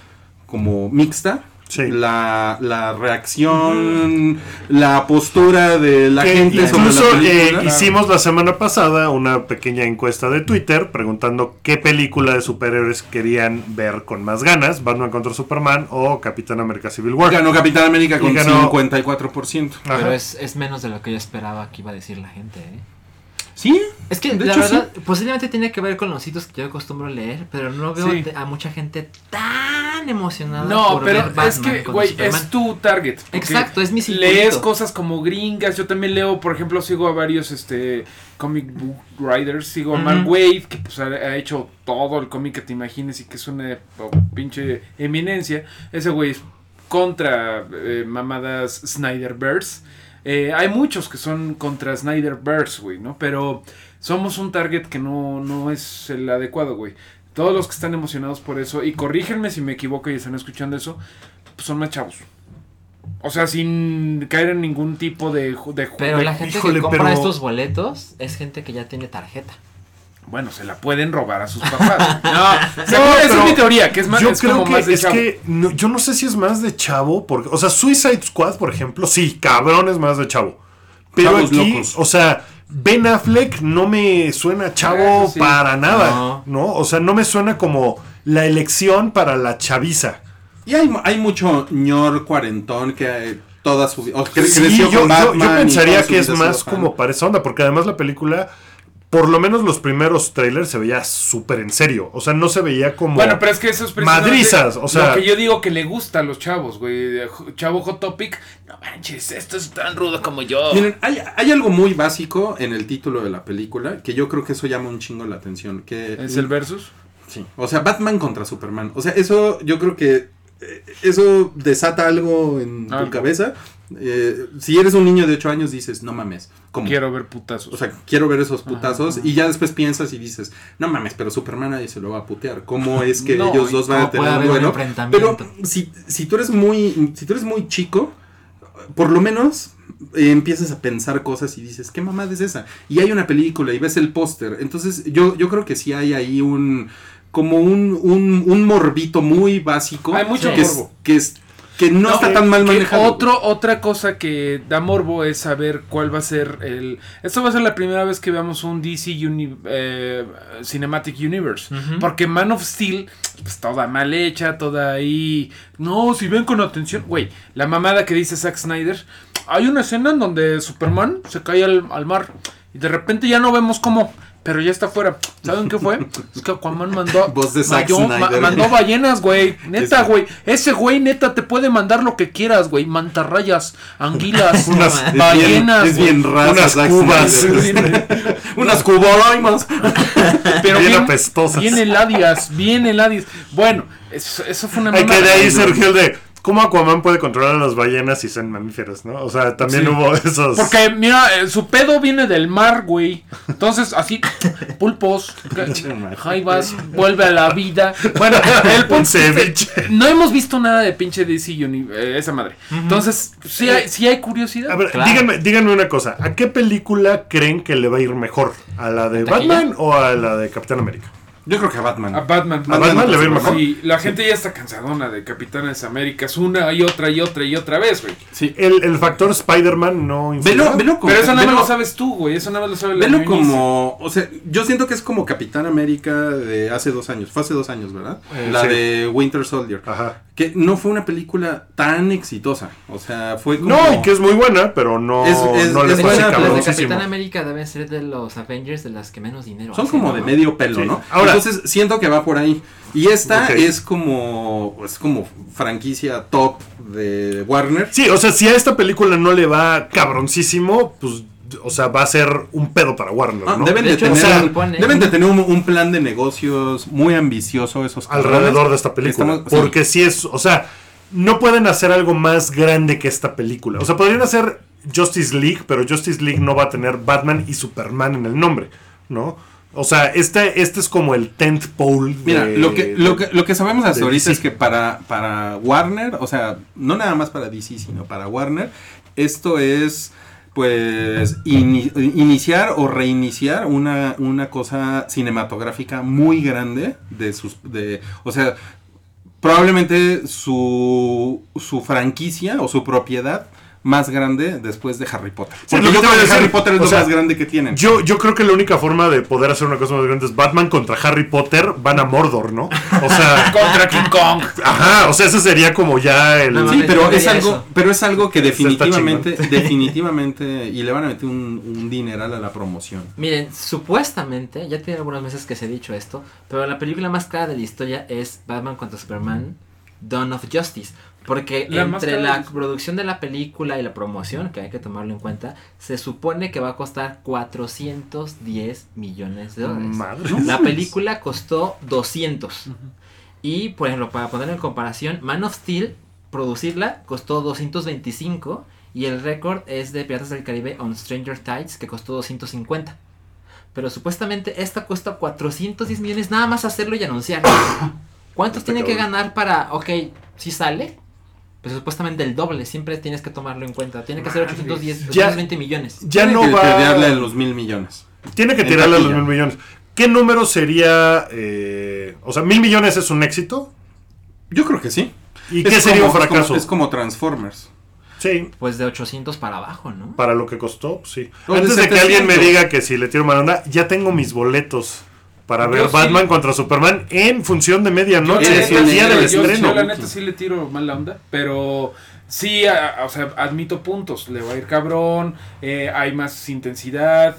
como mixta. Sí. La, la reacción, la postura de la Que gente sobre incluso la eh, hicimos la semana pasada una pequeña encuesta de Twitter preguntando qué película de superhéroes querían ver con más ganas, Batman contra Superman o Capitán América Civil War. Ganó Capitán América Y con ganó- 54%. Ajá. Pero es, es menos de lo que yo esperaba que iba a decir la gente, ¿eh? ¿Sí? Es que De la hecho, verdad, posiblemente tiene que ver con los sitios que yo acostumbro leer, pero no veo Sí. a mucha gente tan emocionada. No, por pero ver Batman es que, güey, es tu target. Exacto, es mi circulito. Lees cosas como gringas. Yo también leo, por ejemplo, sigo a varios este comic book writers. Sigo a Mark. Wade, que pues ha, ha hecho todo el cómic que te imagines y que es una oh, pinche eminencia. Ese güey es contra eh, mamadas Snyderverse. Eh, hay muchos que son contra Snyderverse, güey, ¿no? Pero somos un target que no, no es el adecuado, güey. Todos los que están emocionados por eso, y corrígenme si me equivoco y están escuchando eso, pues son más chavos. O sea, sin caer en ningún tipo de... de Pero de- la gente híjole, que compra pero- estos boletos es gente que ya tiene tarjeta. Bueno, se la pueden robar a sus papás. No, No, es mi teoría, que es más yo es creo como que más de es chavo. que no- yo no sé si es más de chavo porque o sea Suicide Squad por ejemplo sí cabrón es más de chavo pero Chavos aquí locos. o sea Ben Affleck no me suena chavo sí. para nada No. no o sea no me suena como la elección para la chaviza Y hay, hay mucho ñor cuarentón que eh, toda su vida. Sí, yo, yo- yo pensaría que es más fan. como para esa onda, porque además la película, por lo menos los primeros trailers se veía súper en serio. O sea, no se veía como. Bueno, pero es que eso es precisamente Madrizas, o sea- Lo que yo digo que le gusta a los chavos, güey. Chavo Hot Topic. No manches, esto es tan rudo como yo. Miren, hay, hay algo muy básico en el título de la película que yo creo que eso llama un chingo la atención. Que ¿Es el versus? Sí. O sea, Batman contra Superman. O sea, eso yo creo que eh, eso desata algo en tu Algo. cabeza. Eh, si eres un niño de 8 años dices, no mames. ¿cómo? Quiero ver putazos. O sea, quiero ver esos putazos. Y ya después piensas y dices, no mames, pero Superman nadie se lo va a putear. ¿Cómo es que No, ellos dos van a ¿cómo puede tener un duelo? Pero si, si tú eres muy. Si tú eres muy chico, por lo menos. eh, empiezas a pensar cosas y dices, ¿qué mamada es esa? Y hay una película y ves el póster. Entonces, yo, yo creo que sí hay ahí un. Como un, un, un morbito muy básico. Hay mucho que es- que, es, que no, está tan mal manejado. Otro, otra cosa que da morbo es saber cuál va a ser el. Esto va a ser la primera vez que veamos un DC uni- eh, Cinematic Universe. Porque Man of Steel, pues toda mal hecha, toda ahí. No, si ven con atención. Güey, la mamada que dice Zack Snyder. Hay una escena en donde Superman se cae al, al mar. Y de repente ya no vemos cómo. Pero ya está afuera. ¿Saben qué fue? Es que Aquaman mandó. Voz de Zack mayó- ma- Snyder. mandó ballenas, güey. Neta, güey. Ese güey, neta, te puede mandar lo que quieras, güey. Mantarrayas, anguilas, Unas- Es bien- ballenas. Es bien, Unas cubas. Unas cubolaimas. Pero bien bien, apestosas. bien heladias, bien heladias. Bueno, eso, eso fue una Hay que de ahí surgió el de cómo Aquaman puede controlar a las ballenas si son mamíferos, ¿no? O sea, también Sí. hubo esos. Porque, mira, eh, su pedo viene del mar, güey. Entonces, así, pulpos, jaivas, vuelve a la vida. Bueno, el punto no hemos visto nada de pinche DC Uni- eh, esa madre. Entonces, sí hay, sí hay curiosidad. A ver, Claro. díganme, díganme una cosa. ¿A qué película creen que le va a ir mejor? ¿A la de. Batman o a la de Capitán América? Yo creo que a Batman. A Batman. ¿A Batman le ir mejor? Sí, la gente ya está cansadona de Capitanes Américas una y otra y otra y otra vez, güey. Sí. El, el factor Spider-Man no influye. Velo, velo como. Pero eso nada más lo sabes tú, güey. Eso nada más lo sabe la Velo como, o sea, yo siento que es como Capitán América de hace dos años, fue hace dos años, ¿verdad? Eh, la sí. de Winter Soldier, Ajá. que no fue una película tan exitosa, o sea, fue como... No, y que es muy buena, pero no, Es- es- no le es fue así buena, pero- Las de cabroncísimo. Capitán América deben ser de los Avengers de las que menos dinero Son como ¿no? de medio pelo, Sí. ¿no? Ahora- Entonces siento que va por ahí. Y esta es como es como franquicia top de Warner. Sí, o sea, si a esta película no le va cabroncísimo, pues, o sea, va a ser un pedo para Warner, Ah, ¿no? deben, De de hecho, tener, deben de tener un, un plan de negocios muy ambicioso esos alrededor de esta película. Estamos- sí. porque si es, o sea, no pueden hacer algo más grande que esta película. O sea, podrían hacer Justice League, pero Justice League no va a tener Batman y Superman en el nombre, ¿no? O sea, este, este es como el tent pole. de- Mira, lo que, lo que, lo que sabemos hasta ahorita DC. es que para, para Warner, o sea, no nada más para DC, sino para Warner, esto es pues ini- iniciar o reiniciar una, una cosa cinematográfica muy grande de sus de o sea probablemente su, su franquicia o su propiedad más grande después de Harry Potter. Sí, Porque lo que yo creo que Harry Potter es lo sea, más grande que tienen. Yo, yo creo que la única forma de poder hacer una cosa más grande es Batman contra Harry Potter, van a Mordor, ¿no? O sea, Contra King Kong. ajá, o sea, ese sería como ya el... No, Sí, pero es algo, eso. pero es algo que definitivamente, definitivamente, y le van a meter un, un dineral a la promoción. Miren, supuestamente, ya tiene algunos meses que se ha dicho esto, pero la película más cara de la historia es Batman contra Superman, Dawn of Justice. Porque La entre la producción de la película y la promoción, que hay que tomarlo en cuenta, se supone que va a costar 410 millones de dólares. Madre. La película costó 200. Y, por ejemplo, para poner en comparación, Man of Steel, producirla, costó 225. Y el récord es de Piratas del Caribe on Stranger Tides, que costó 250. Pero supuestamente esta cuesta 410 millones nada más hacerlo y anunciar. ¿Cuántos tiene que ganar para, ok, si sale? Pues supuestamente el doble, siempre tienes que tomarlo en cuenta. Tiene que ser 810, Ya- 820 millones. Ya Tiene no que va... a los mil millones. Tiene que En tirarle a los taquilla. mil millones. ¿Qué número sería? eh, o sea, mil millones es un éxito. Yo creo que sí. ¿Y Es qué sería como- un es como- fracaso? Es como, Transformers. Sí, Pues de 800 para abajo, ¿no? para lo que costó, sí. Antes de que 700. alguien me diga que si le tiro mala onda, ya tengo mis boletos para Yo ver sí. Batman contra Superman en función de medianoche, es el día yo- del yo- estreno. Yo la neta sí le tiro mala onda, pero sí, a- a- o sea, admito puntos. Le va a ir cabrón, eh, hay más intensidad.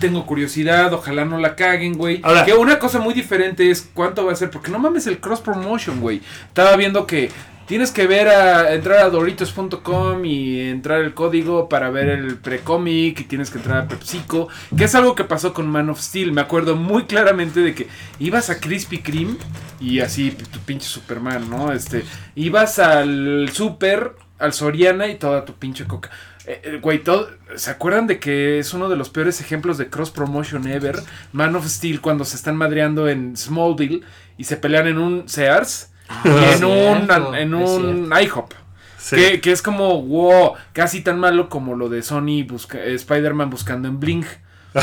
Tengo curiosidad, ojalá no la caguen, güey. Ahora- que una cosa muy diferente es cuánto va a ser, porque no mames el cross promotion, güey. Estaba viendo que tienes que ver a entrar a doritos.com y entrar el código para ver el precómic y tienes que entrar a PepsiCo, que es algo que pasó con Man of Steel. Me acuerdo muy claramente de que ibas a Krispy Kreme y así tu pinche Superman, ¿no? Este, ibas al super, al Soriana y toda tu pinche coca. Eh, eh, güey, todo, ¿se acuerdan de que es uno de los peores ejemplos de cross promotion ever? Man of Steel cuando se están madreando en Smallville y se pelean en un Sears en Ah, cierto, un, en es un IHOP. Sí. Que, que es como, wow, casi tan malo como lo de Sony busca, eh, Spider-Man buscando en Blink.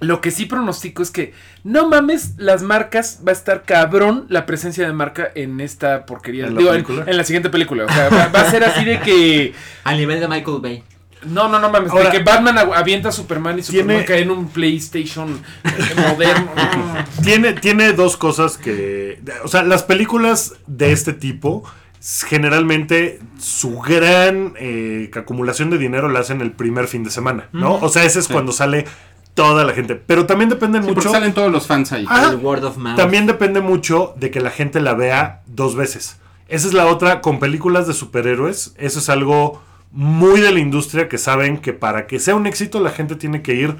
Lo que sí pronostico es que no mames las marcas, va a estar cabrón la presencia de marca en esta porquería. ¿En la Digo, en, película? en la siguiente película. O sea, va, va a ser así de que. Al nivel de Michael Bay. No, no, no mames. Ahora- de que Batman avienta a Superman y Superman Tiene- cae en un PlayStation moderno. Tiene, tiene dos cosas que. O sea, las películas de este tipo. Generalmente su gran eh, acumulación de dinero la hacen el primer fin de semana, ¿no? O sea, ese es cuando sale toda la gente. Pero también depende Sí, mucho. salen todos los fans ahí. Ah, el word of mouth. También depende mucho de que la gente la vea dos veces. Esa es la otra con películas de superhéroes. Eso es algo muy de la industria que saben que para que sea un éxito la gente tiene que ir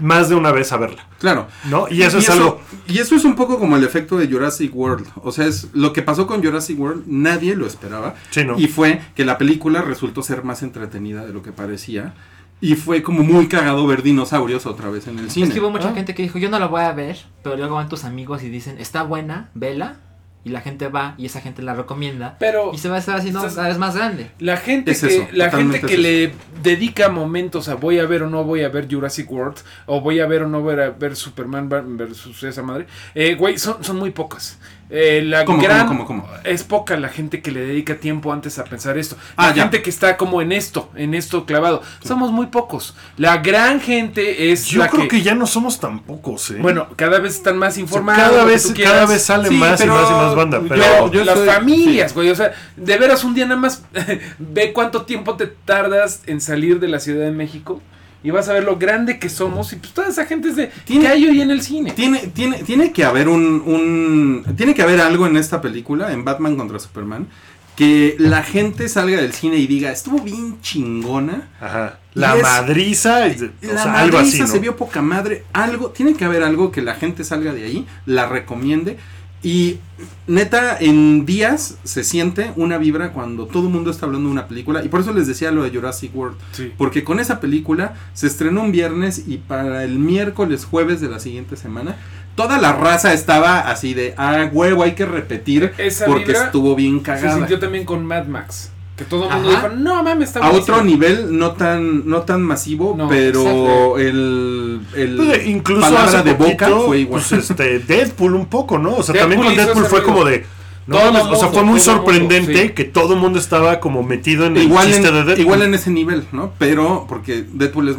más de una vez a verla, Claro. ¿no? Y eso es algo... Y eso es un poco como el efecto de Jurassic World. O sea, es lo que pasó con Jurassic World, nadie lo esperaba. Sí, ¿no? Y fue que la película resultó ser más entretenida de lo que parecía. Y fue como muy cagado ver dinosaurios otra vez en el cine. Es que hubo mucha Ah. gente que dijo, yo no la voy a ver, pero luego van tus amigos y dicen, está buena, vela. Y la gente va y esa gente la recomienda. Pero Y se va a estar haciendo cada vez más grande. la gente Es que, eso, la gente que es le dedica momentos a voy a ver o no voy a ver Jurassic World, o voy a ver o no voy a ver Superman versus esa madre, eh, güey, son, son muy pocas. Eh, la ¿Cómo, gran, cómo, cómo, cómo? Es poca la gente que le dedica tiempo antes a pensar esto. Ah, La ya. gente que está como en esto, en esto clavado. Somos muy pocos. La gran gente es Yo la creo que... ya no somos tan pocos, ¿eh? Bueno, cada vez están más O sea, informados. cada vez, cada vez sale Sí, más y más y más banda, pero... yo las soy- familias, güey. O sea, de veras un día nada más ve cuánto tiempo te tardas en salir de la Ciudad de México y vas a ver lo grande que somos y pues toda esa gente es de Tiene- ¿qué hay hoy en el cine? Tiene, tiene, tiene que haber un, un- Tiene que haber algo en esta película, en Batman contra Superman, que la gente salga del cine y diga, estuvo bien chingona. Ajá. La es- madriza, o La sea, algo así, madriza ¿no? se vio poca madre. Algo, tiene que haber algo que la gente salga de ahí, la recomiende. Y neta, en días se siente una vibra cuando todo el mundo está hablando de una película. Y por eso les decía lo de Jurassic World. Sí. Porque con esa película se estrenó un viernes y para el miércoles, jueves de la siguiente semana, toda la raza estaba así de, ah, huevo, hay que repetir Esa porque vibra estuvo bien Se cagada. sintió también con Mad Max. Que todo el mundo dijo, no mames, está A buenísimo". otro nivel, no tan, no tan masivo, No, pero el, el Pues, incluso palabra hace de boca poquito, fue igual. pues, este, Deadpool un poco, ¿no? O sea, Deadpool también con hizo Deadpool ese fue ruido. como de... No, Todo mames, o sea, mundo, fue muy todo mundo, sorprendente sí. que todo el mundo estaba como metido en el igual, chiste en, de Deadpool. igual en ese nivel, ¿no? Pero, porque Deadpool es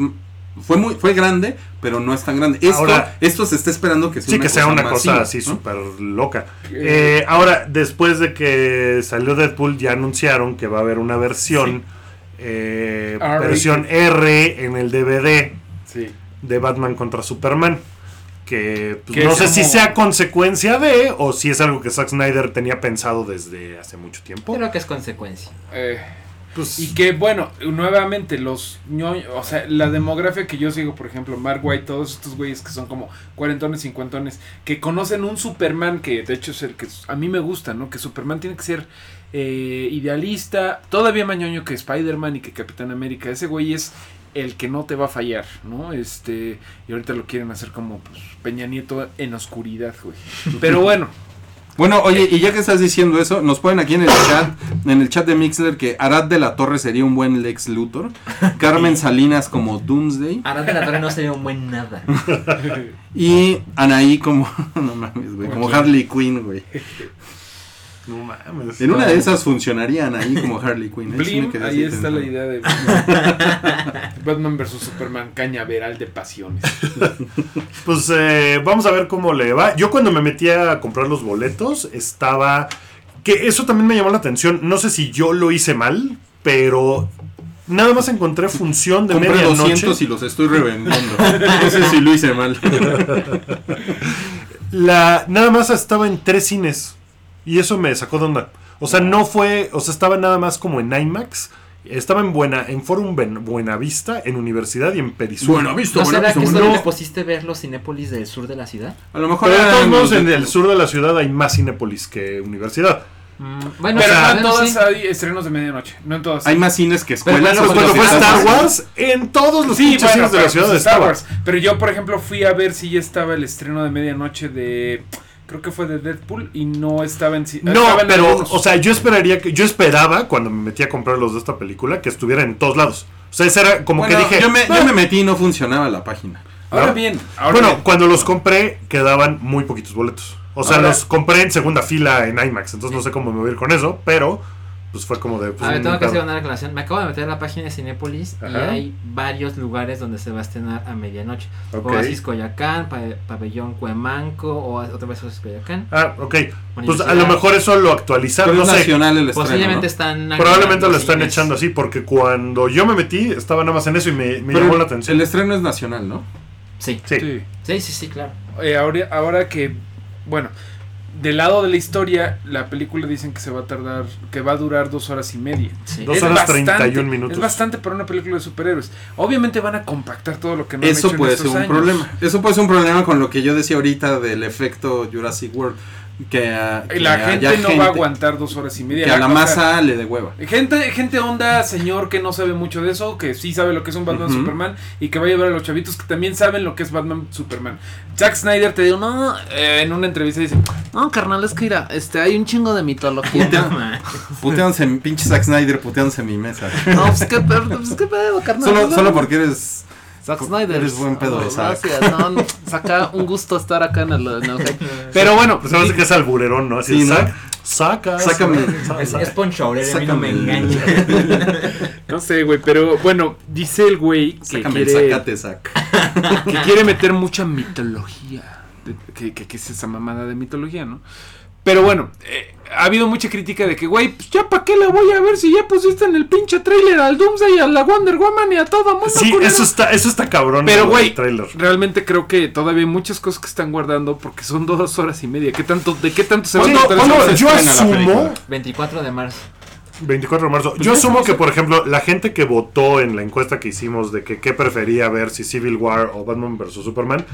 fue muy fue grande, pero no es tan grande. Esto, Ahora- esto se está esperando que sea Sí, una que sea cosa una cosa así ¿no? súper loca. Eh, ahora, después de que salió Deadpool, ya anunciaron que va a haber una versión, eh, versión R en el DVD Sí. de Batman contra Superman. Que pues, Que no sé si sea consecuencia de o si es algo que Zack Snyder tenía pensado desde hace mucho tiempo. Creo que es consecuencia. Eh, Pues, Y que bueno, nuevamente los ñoños, o sea, la demografía que yo sigo, por ejemplo, Mark White, todos estos güeyes que son como cuarentones, cincuentones, que conocen un Superman que de hecho es el que a mí me gusta, ¿no? Que Superman tiene que ser eh, idealista, todavía más ñoño que Spider-Man y que Capitán América. Ese güey es el que no te va a fallar, ¿no? Este, y ahorita lo quieren hacer como pues, Peña Nieto en oscuridad, güey. Pero bueno, Bueno, oye, y ya que estás diciendo eso, nos ponen aquí en el chat, en el chat de Mixler que Arad de la Torre sería un buen Lex Luthor, Carmen Salinas como Doomsday Arad de la Torre no sería un buen nada. y Anaí como no mames, güey, como. Harley Quinn, güey. No mames. En una de esas funcionaría Anaí como Harley Quinn. ¿eh? Sí me Blim, quedé ahí está la idea de Batman. Batman vs Superman, cañaveral de pasiones. Pues eh, vamos a ver cómo le va. Yo cuando me metí a comprar los boletos estaba... Que eso también me llamó la atención. No sé si yo lo hice mal, pero nada más encontré función de Compré medianoche. 200 y los estoy revendiendo. No sé si lo hice mal. La, nada más estaba en tres cines. Y eso me sacó de onda. O sea, no fue... O sea, estaba nada más como en IMAX. Estaba en Buena, en Forum Ben- Buenavista, en Universidad y en Perisur. Bueno, visto, ¿No bueno, será que bueno. solo no. le pusiste ver los Cinépolis del sur de la ciudad? A lo mejor Pero de todos modos, en de- el sur de la ciudad hay más Cinépolis que Universidad. Mm, bueno, Pero o sea, no en bueno, todas sí. hay estrenos de medianoche. No en todas. Hay más cines que escuelas. bueno, Pues o cuando fue. Star Wars, en todos los Sí, bueno, cines de pero la ciudad pues Star. Wars. Pero yo, por ejemplo, fui a ver si ya estaba el estreno de medianoche de. Creo que fue de Deadpool y no estaba en. ci- No, estaba en pero, algunos. o sea, yo esperaría que, yo esperaba cuando me metí a comprar los de esta película que estuviera en todos lados. O sea, ese era como Bueno, que dije. yo, me, "Ah". yo me metí y no funcionaba la página. Ahora ¿no? bien. Ahora bueno, bien. cuando los compré quedaban muy poquitos boletos. O sea, Ahora- los compré en segunda fila en IMAX, entonces no sé cómo me voy a ir con eso, pero pues fue como de. Pues, A ver, un tengo que hacer una aclaración. Me acabo de meter a la página de Cinépolis y hay varios lugares donde se va a estrenar a medianoche. Ok. Oasis Coyacán, pa- Pabellón Cuemanco, o otra vez Oasis Coyacán. Ah, ok. Pues a lo mejor eso lo actualizaron, Pero no es sé. nacional el estreno, Posiblemente ¿no? están. Probablemente lo están cines. echando así, porque cuando yo me metí estaba nada más en eso y me, me llamó la atención. El estreno es nacional, ¿no? Sí. Sí. Sí. sí, sí, sí, claro. Eh, ahora, ahora que. Bueno. Del lado de la historia, la película dicen que se va a tardar, que va a durar dos horas y media. Sí. Dos Es horas bastante, 31 minutos. Es bastante para una película de superhéroes. Obviamente van a compactar todo lo que no han Eso hecho en puede ser estos un años. problema. Eso puede ser un problema con lo que yo decía ahorita del efecto Jurassic World. Que, La gente no va a aguantar dos horas y media. Que a la masa le dé hueva. Gente, gente onda, señor que no sabe mucho de eso, que sí sabe lo que es un Batman. Superman y que va a llevar a los chavitos que también saben lo que es Batman Superman. Zack Snyder te dijo, no, eh, en una entrevista dice, no, carnal, es que mira, este, hay un chingo de mitología. Man. Puteándose, pinche Zack Snyder puteándose en mi mesa. no, pues qué, pedo, pues qué pedo, carnal. Solo, porque eres. Zack Snyder. Eres buen pedo Zack. Gracias, no, no, saca un gusto estar acá en el, en el. Pero bueno, Pues se me hace que es alburerón, ¿no? Así, Sí, ¿no? sac- saca. Sácame. saca, Es, saca. es Poncho Aurelio, a mí no me engaña. no sé, güey, pero bueno, dice el güey que Sácame el quiere, sacate, Zack. que quiere meter mucha mitología. Que, que, que es esa mamada de mitología, ¿no? Pero bueno, eh, ha habido mucha crítica de que, güey, pues ya para qué la voy a ver si ya pusiste en el pinche trailer al Doomsday y a la Wonder Woman y a todo mundo. Sí, culero?" eso está, eso está cabrón. Pero, güey, realmente creo que todavía hay muchas cosas que están guardando porque son dos horas y media. ¿Qué tanto, ¿De qué tanto se va a yo asumo, película? 24 de marzo. 24 de marzo. Yo asumo que, por ejemplo, la gente que votó en la encuesta que hicimos de que qué prefería ver, si Civil War o Batman vs. Superman,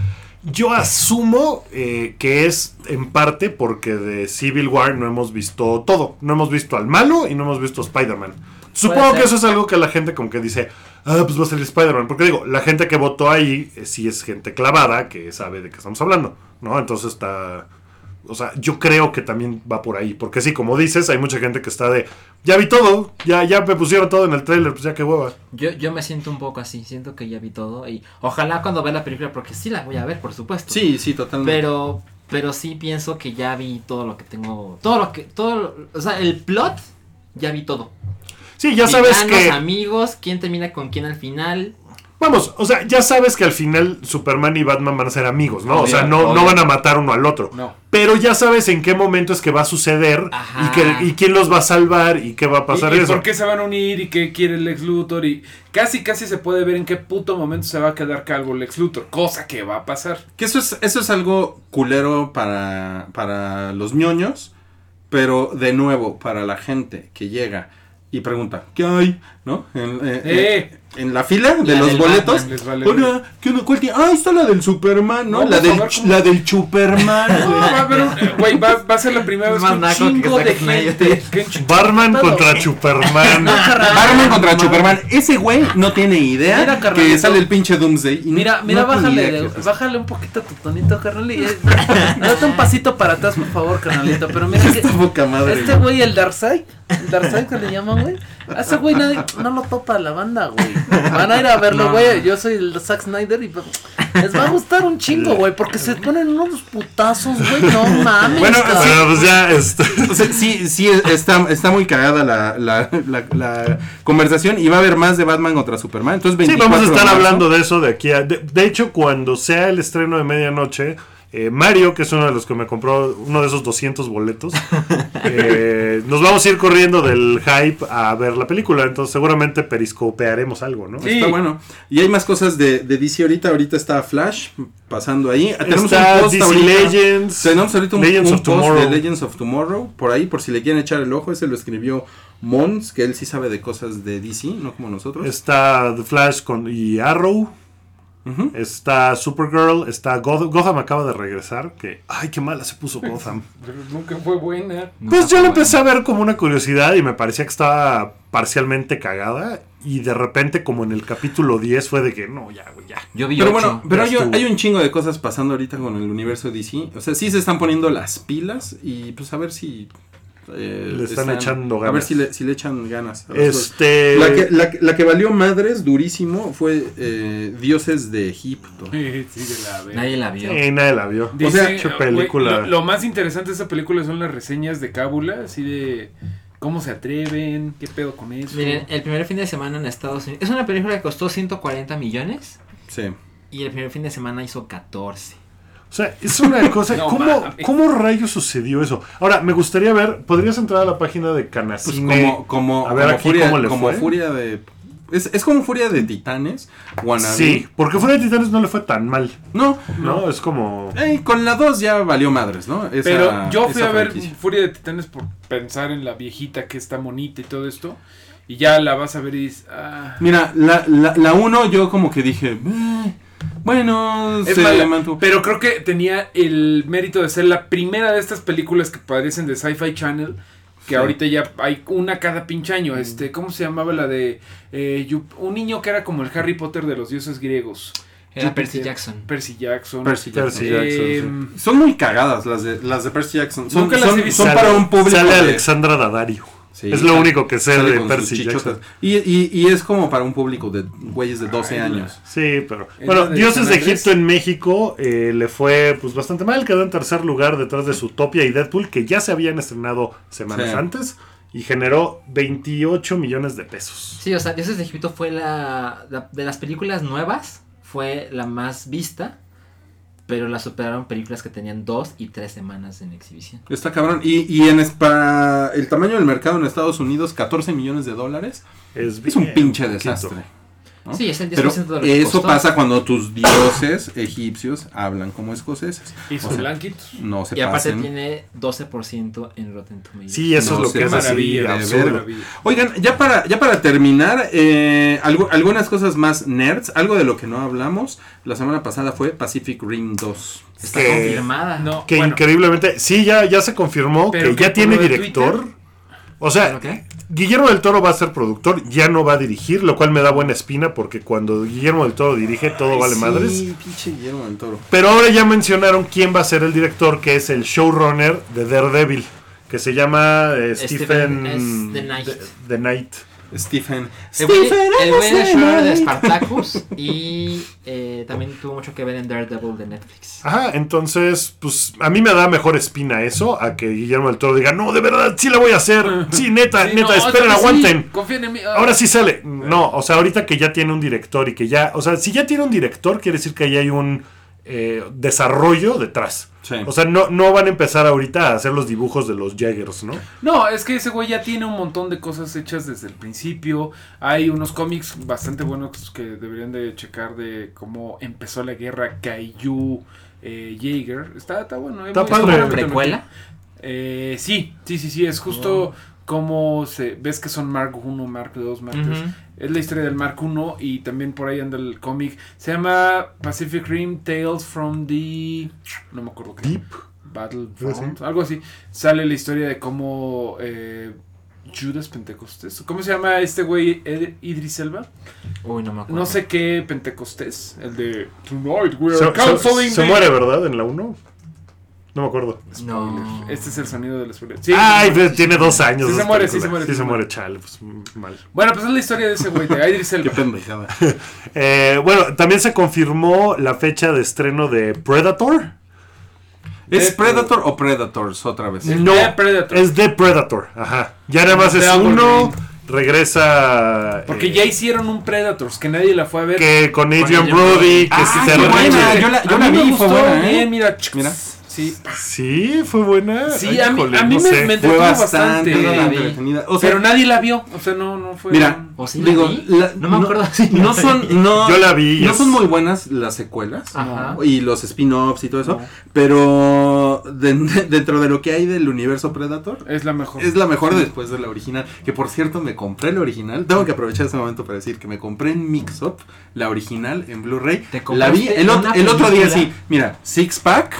yo asumo eh, que es en parte porque de Civil War no hemos visto todo. No hemos visto al malo y no hemos visto a Spider-Man. Supongo que eso es algo que la gente como que dice, ah, pues va a salir Spider-Man. Porque digo, la gente que votó ahí eh, sí es gente clavada que sabe de qué estamos hablando, ¿no? Entonces está... O sea, yo creo que también va por ahí. Porque sí, como dices, hay mucha gente que está de. Ya vi todo, ya, ya me pusieron todo en el trailer, pues ya qué hueva. Yo, yo me siento un poco así, siento que ya vi todo y ojalá cuando vea la película, porque sí la voy a ver, por supuesto. Sí, sí, totalmente. Pero, pero sí pienso que ya vi todo lo que tengo, todo lo que, todo, lo- o sea, el plot, ya vi todo. Sí, ya sabes que. amigos, quién termina con quién al final. Vamos, o sea, ya sabes que al final Superman y Batman van a ser amigos, ¿no? o sea, Obvio, no, no van a matar uno al otro. No. Pero ya sabes en qué momento es que va a suceder y, que, y quién los va a salvar y qué va a pasar ¿Y, y eso. por qué se van a unir y qué quiere el Lex Luthor? Y casi, casi se puede ver en qué puto momento se va a quedar calvo Lex Luthor. Cosa que va a pasar. Que eso es, eso es algo culero para, para los ñoños, pero de nuevo, para la gente que llega y pregunta, ¿qué hay? ¿No? En, eh, ¡Eh! En la fila de La los boletos. Batman, vale Hola, ¿qué onda? ¿Cuál tiene? Ah, ahí está la del Superman, ¿no? No, la, por del, ¿cómo? la del Superman, No, güey. va eh, güey, va, va a ser la primera vez que un que chingo de gente. que un chingo- Barman contra Superman. Batman contra Superman. Ese güey no tiene idea Mira, que sale el pinche Doomsday. y Mira, no- mira, no bájale, de- bájale un poquito tu tonito, carnal. Y, eh, date un pasito para atrás, por favor, carnalito. Pero mira que poca madre. este güey, el Darkseid, el Darkseid que le llaman, güey. A ese güey nadie- no lo topa la banda, güey. Van a ir a verlo, No. güey. Yo soy el Zack Snyder y pues, les va a gustar un chingo, güey. Porque se ponen unos putazos, güey. No mames. Bueno. Bueno, pues ya. O sea, sí, sí, está, está muy cagada la, la, la, la conversación y va a haber más de Batman contra Superman. Entonces, Sí, 24 vamos a estar hablando de eso de aquí a... De, de hecho, cuando sea el estreno de medianoche, eh, Mario, que es uno de los que me compró uno de esos 200 boletos, eh, nos vamos a ir corriendo del hype a ver la película. Entonces, seguramente periscopearemos algo, ¿no? Sí. Está bueno. Y hay más cosas de, de DC ahorita. Ahorita está Flash pasando ahí. Tenemos Está un post DC ahorita. Legends. Tenemos ahorita un, Legends un post Tomorrow. de Legends of Tomorrow por ahí, por si le quieren echar el ojo. Ese lo escribió Mons, que él sí sabe de cosas de DC, no como nosotros. Está The Flash con, y Arrow. Está Supergirl. Está Gotham. Gotham acaba de regresar. Que, ay, qué mala se puso Gotham. Pero nunca fue buena. Pues yo la empecé a ver como una curiosidad y me parecía que estaba parcialmente cagada. Y de repente, como en el capítulo 10, fue de que no, ya, güey, ya. Yo vi Pero bueno, pero hay un chingo de cosas pasando ahorita con el universo DC. O sea, sí se están poniendo las pilas y pues a ver si... eh, Le están echando A ver ganas. si le, si le echan ganas. Este. La que, la, que- la que valió madres durísimo fue eh, Dioses de Egipto. Sí, sí, de la verga. Nadie la vio. Sí, nadie la vio. Dice, o sea, película. lo, lo más interesante de esa película son las reseñas de Cábula, así de cómo se atreven, qué pedo con eso. Miren, el primer fin de semana en Estados Unidos. Es una película que costó 140 millones. Sí. Y el primer fin de semana hizo 14. O sea, es una cosa. No ¿cómo, mames. ¿Cómo rayos sucedió eso? Ahora, me gustaría ver. ¿Podrías entrar a la página de Pues Canacine? como, como, A ver como aquí furia, cómo le como fue. furia de Es, es como Furia de Titanes. Wannabe. Sí, porque Fuera de Titanes no le fue tan mal. No, No, es como. Eh, con la 2 ya valió madres, ¿no? Esa- Pero yo fui a ver franquicia. Furia de Titanes por pensar en la viejita que está bonita y todo esto. Y ya la vas a ver y dices, ah, Mira, la 1 la, 1 yo como que dije, "Eh, bueno, es se mala". mantuvo. Pero creo que tenía el mérito de ser la primera de estas películas que parecen de Sci-Fi Channel. Que Sí. ahorita ya hay una cada pinche año. Este, ¿cómo se llamaba la de eh, un niño que era como el Harry Potter de los dioses griegos? Era Percy Jackson. Percy Jackson. Percy Jackson. Percy Jackson, sí. Em, Son muy cagadas las de, las de Percy Jackson. Son, Nunca las son- he visto. son Sale- para un público Sale de- Alexandra Daddario. Sí, es lo sale- único que sé de Percy. Jackson. Y, y, y es como para un público de güeyes de 12 Ay, años. Sí, pero. ¿Es Bueno, Dioses de? Egipto en México eh, le fue pues bastante mal. Quedó en tercer lugar detrás de Zootopia y Deadpool, que ya se habían estrenado semanas Sí. antes. Y generó 28 millones de pesos. Sí, o sea, Dioses de Egipto fue la, la- de las películas nuevas, fue la más vista, pero la superaron películas que tenían dos y tres semanas en exhibición. Está cabrón. Y, y en para el tamaño del mercado en Estados Unidos, 14 millones de dólares. Es, Es un pinche desastre. ¿No? Sí, es el 10% Pero de lo que eso costó. pasa cuando tus dioses egipcios hablan como escoceses. y sea, blanquitos. No se Y aparte pasen. tiene 12% en Rotten Tomatoes. Sí, eso No, es lo que es así maravilla, de maravilla. Oigan, ya para, ya para terminar, eh, algu- algunas cosas más nerds, algo de lo que no hablamos. La semana pasada fue Pacific Rim 2. Está que- confirmada. No, Que bueno, increíblemente. Sí, ya, ya se confirmó Pero que que ya tiene director. Twitter. O sea. Guillermo del Toro va a ser productor, ya no va a dirigir, lo cual me da buena espina porque cuando Guillermo del Toro dirige todo vale Sí, madres. pinche Guillermo del Toro. Pero ahora ya mencionaron quién va a ser el director, que es el showrunner de Daredevil, que se llama eh, Stephen, The Knight. The, The Knight. Stephen. El güey, Stephen el güey era es showrunner de. Spartacus y eh, también tuvo mucho que ver en Daredevil de Netflix. Ajá, entonces, pues a mí me da mejor espina eso, a que Guillermo del Toro diga, no, de verdad, sí la voy a hacer. Sí, neta, sí, neta, no, esperen, sí, aguanten. confíen en mí. ah. Ahora sí sale. No, o sea, ahorita que ya tiene un director y que ya, o sea, si ya tiene un director, quiere decir que ya hay un eh, desarrollo detrás. Sí. O sea, no, no van a empezar ahorita a hacer los dibujos de los Jaggers, ¿no? No, es que ese güey ya tiene un montón de cosas hechas desde el principio. Hay unos cómics bastante buenos que deberían de checar de cómo empezó la guerra Kaiju eh, Jaeger. Está, está bueno. eh, Está padre. ¿Precuela? Eh, sí, sí, sí, sí. Es justo como se ves que son Mark 1, Mark 2, Mark 3. Ujú. Es la historia del Mark 1 y también por ahí anda el cómic. Se llama Pacific Rim Tales from the... No me acuerdo qué. Deep. Battlefront, algo así. Sale la historia de cómo eh, Judas Pentecostés. ¿Cómo se llama este güey? Ed- Idris Elba. Uy, no me acuerdo. No sé qué Pentecostés. El de Tonight we Se, are se- counseling se the-" muere, ¿verdad? En la 1. No me acuerdo. No. Este es el sonido del spoiler. Sí, Ay, pues, tiene dos años. Sí se muere, sí se muere, Sí sí se se muere, chale, pues mal. Bueno, pues es la historia de ese güey, de Idris Qué Elba. pendejada. Eh, bueno, también se confirmó la fecha de estreno de Predator. ¿Es. Predator o Predators otra vez? Es No, The Predator. es The Predator. Ajá. Ya nada más The es uno. Regresa. Porque eh, ya hicieron un Predators que nadie la fue a ver. que con Adrian Adrian Brody, Brody. que Ah, qué buena, yo la- A mí vi, me fue gustó buena, ¿eh? bien, mira. Mira. Sí. Sí, fue buena. Sí, Ay, a mí, a mí no me, me Fue entretuvo bastante bastante. la vi. entretenida. O sea, pero nadie la vio. O sea, no, no fue. Mira, ¿O sí digo, la- No me acuerdo si no son, no, Yo la vi, No es- son muy buenas las secuelas Ajá. y los spin-offs y todo eso, No. pero de- de- dentro de lo que hay del universo Predator, Es la mejor. es la mejor después de la original. Que por cierto, me compré la original. Tengo que aprovechar ese momento para decir que me compré en Mix Up la original en Blu-ray. ¿Te La vi el, el otro día así. Mira, Six Pack.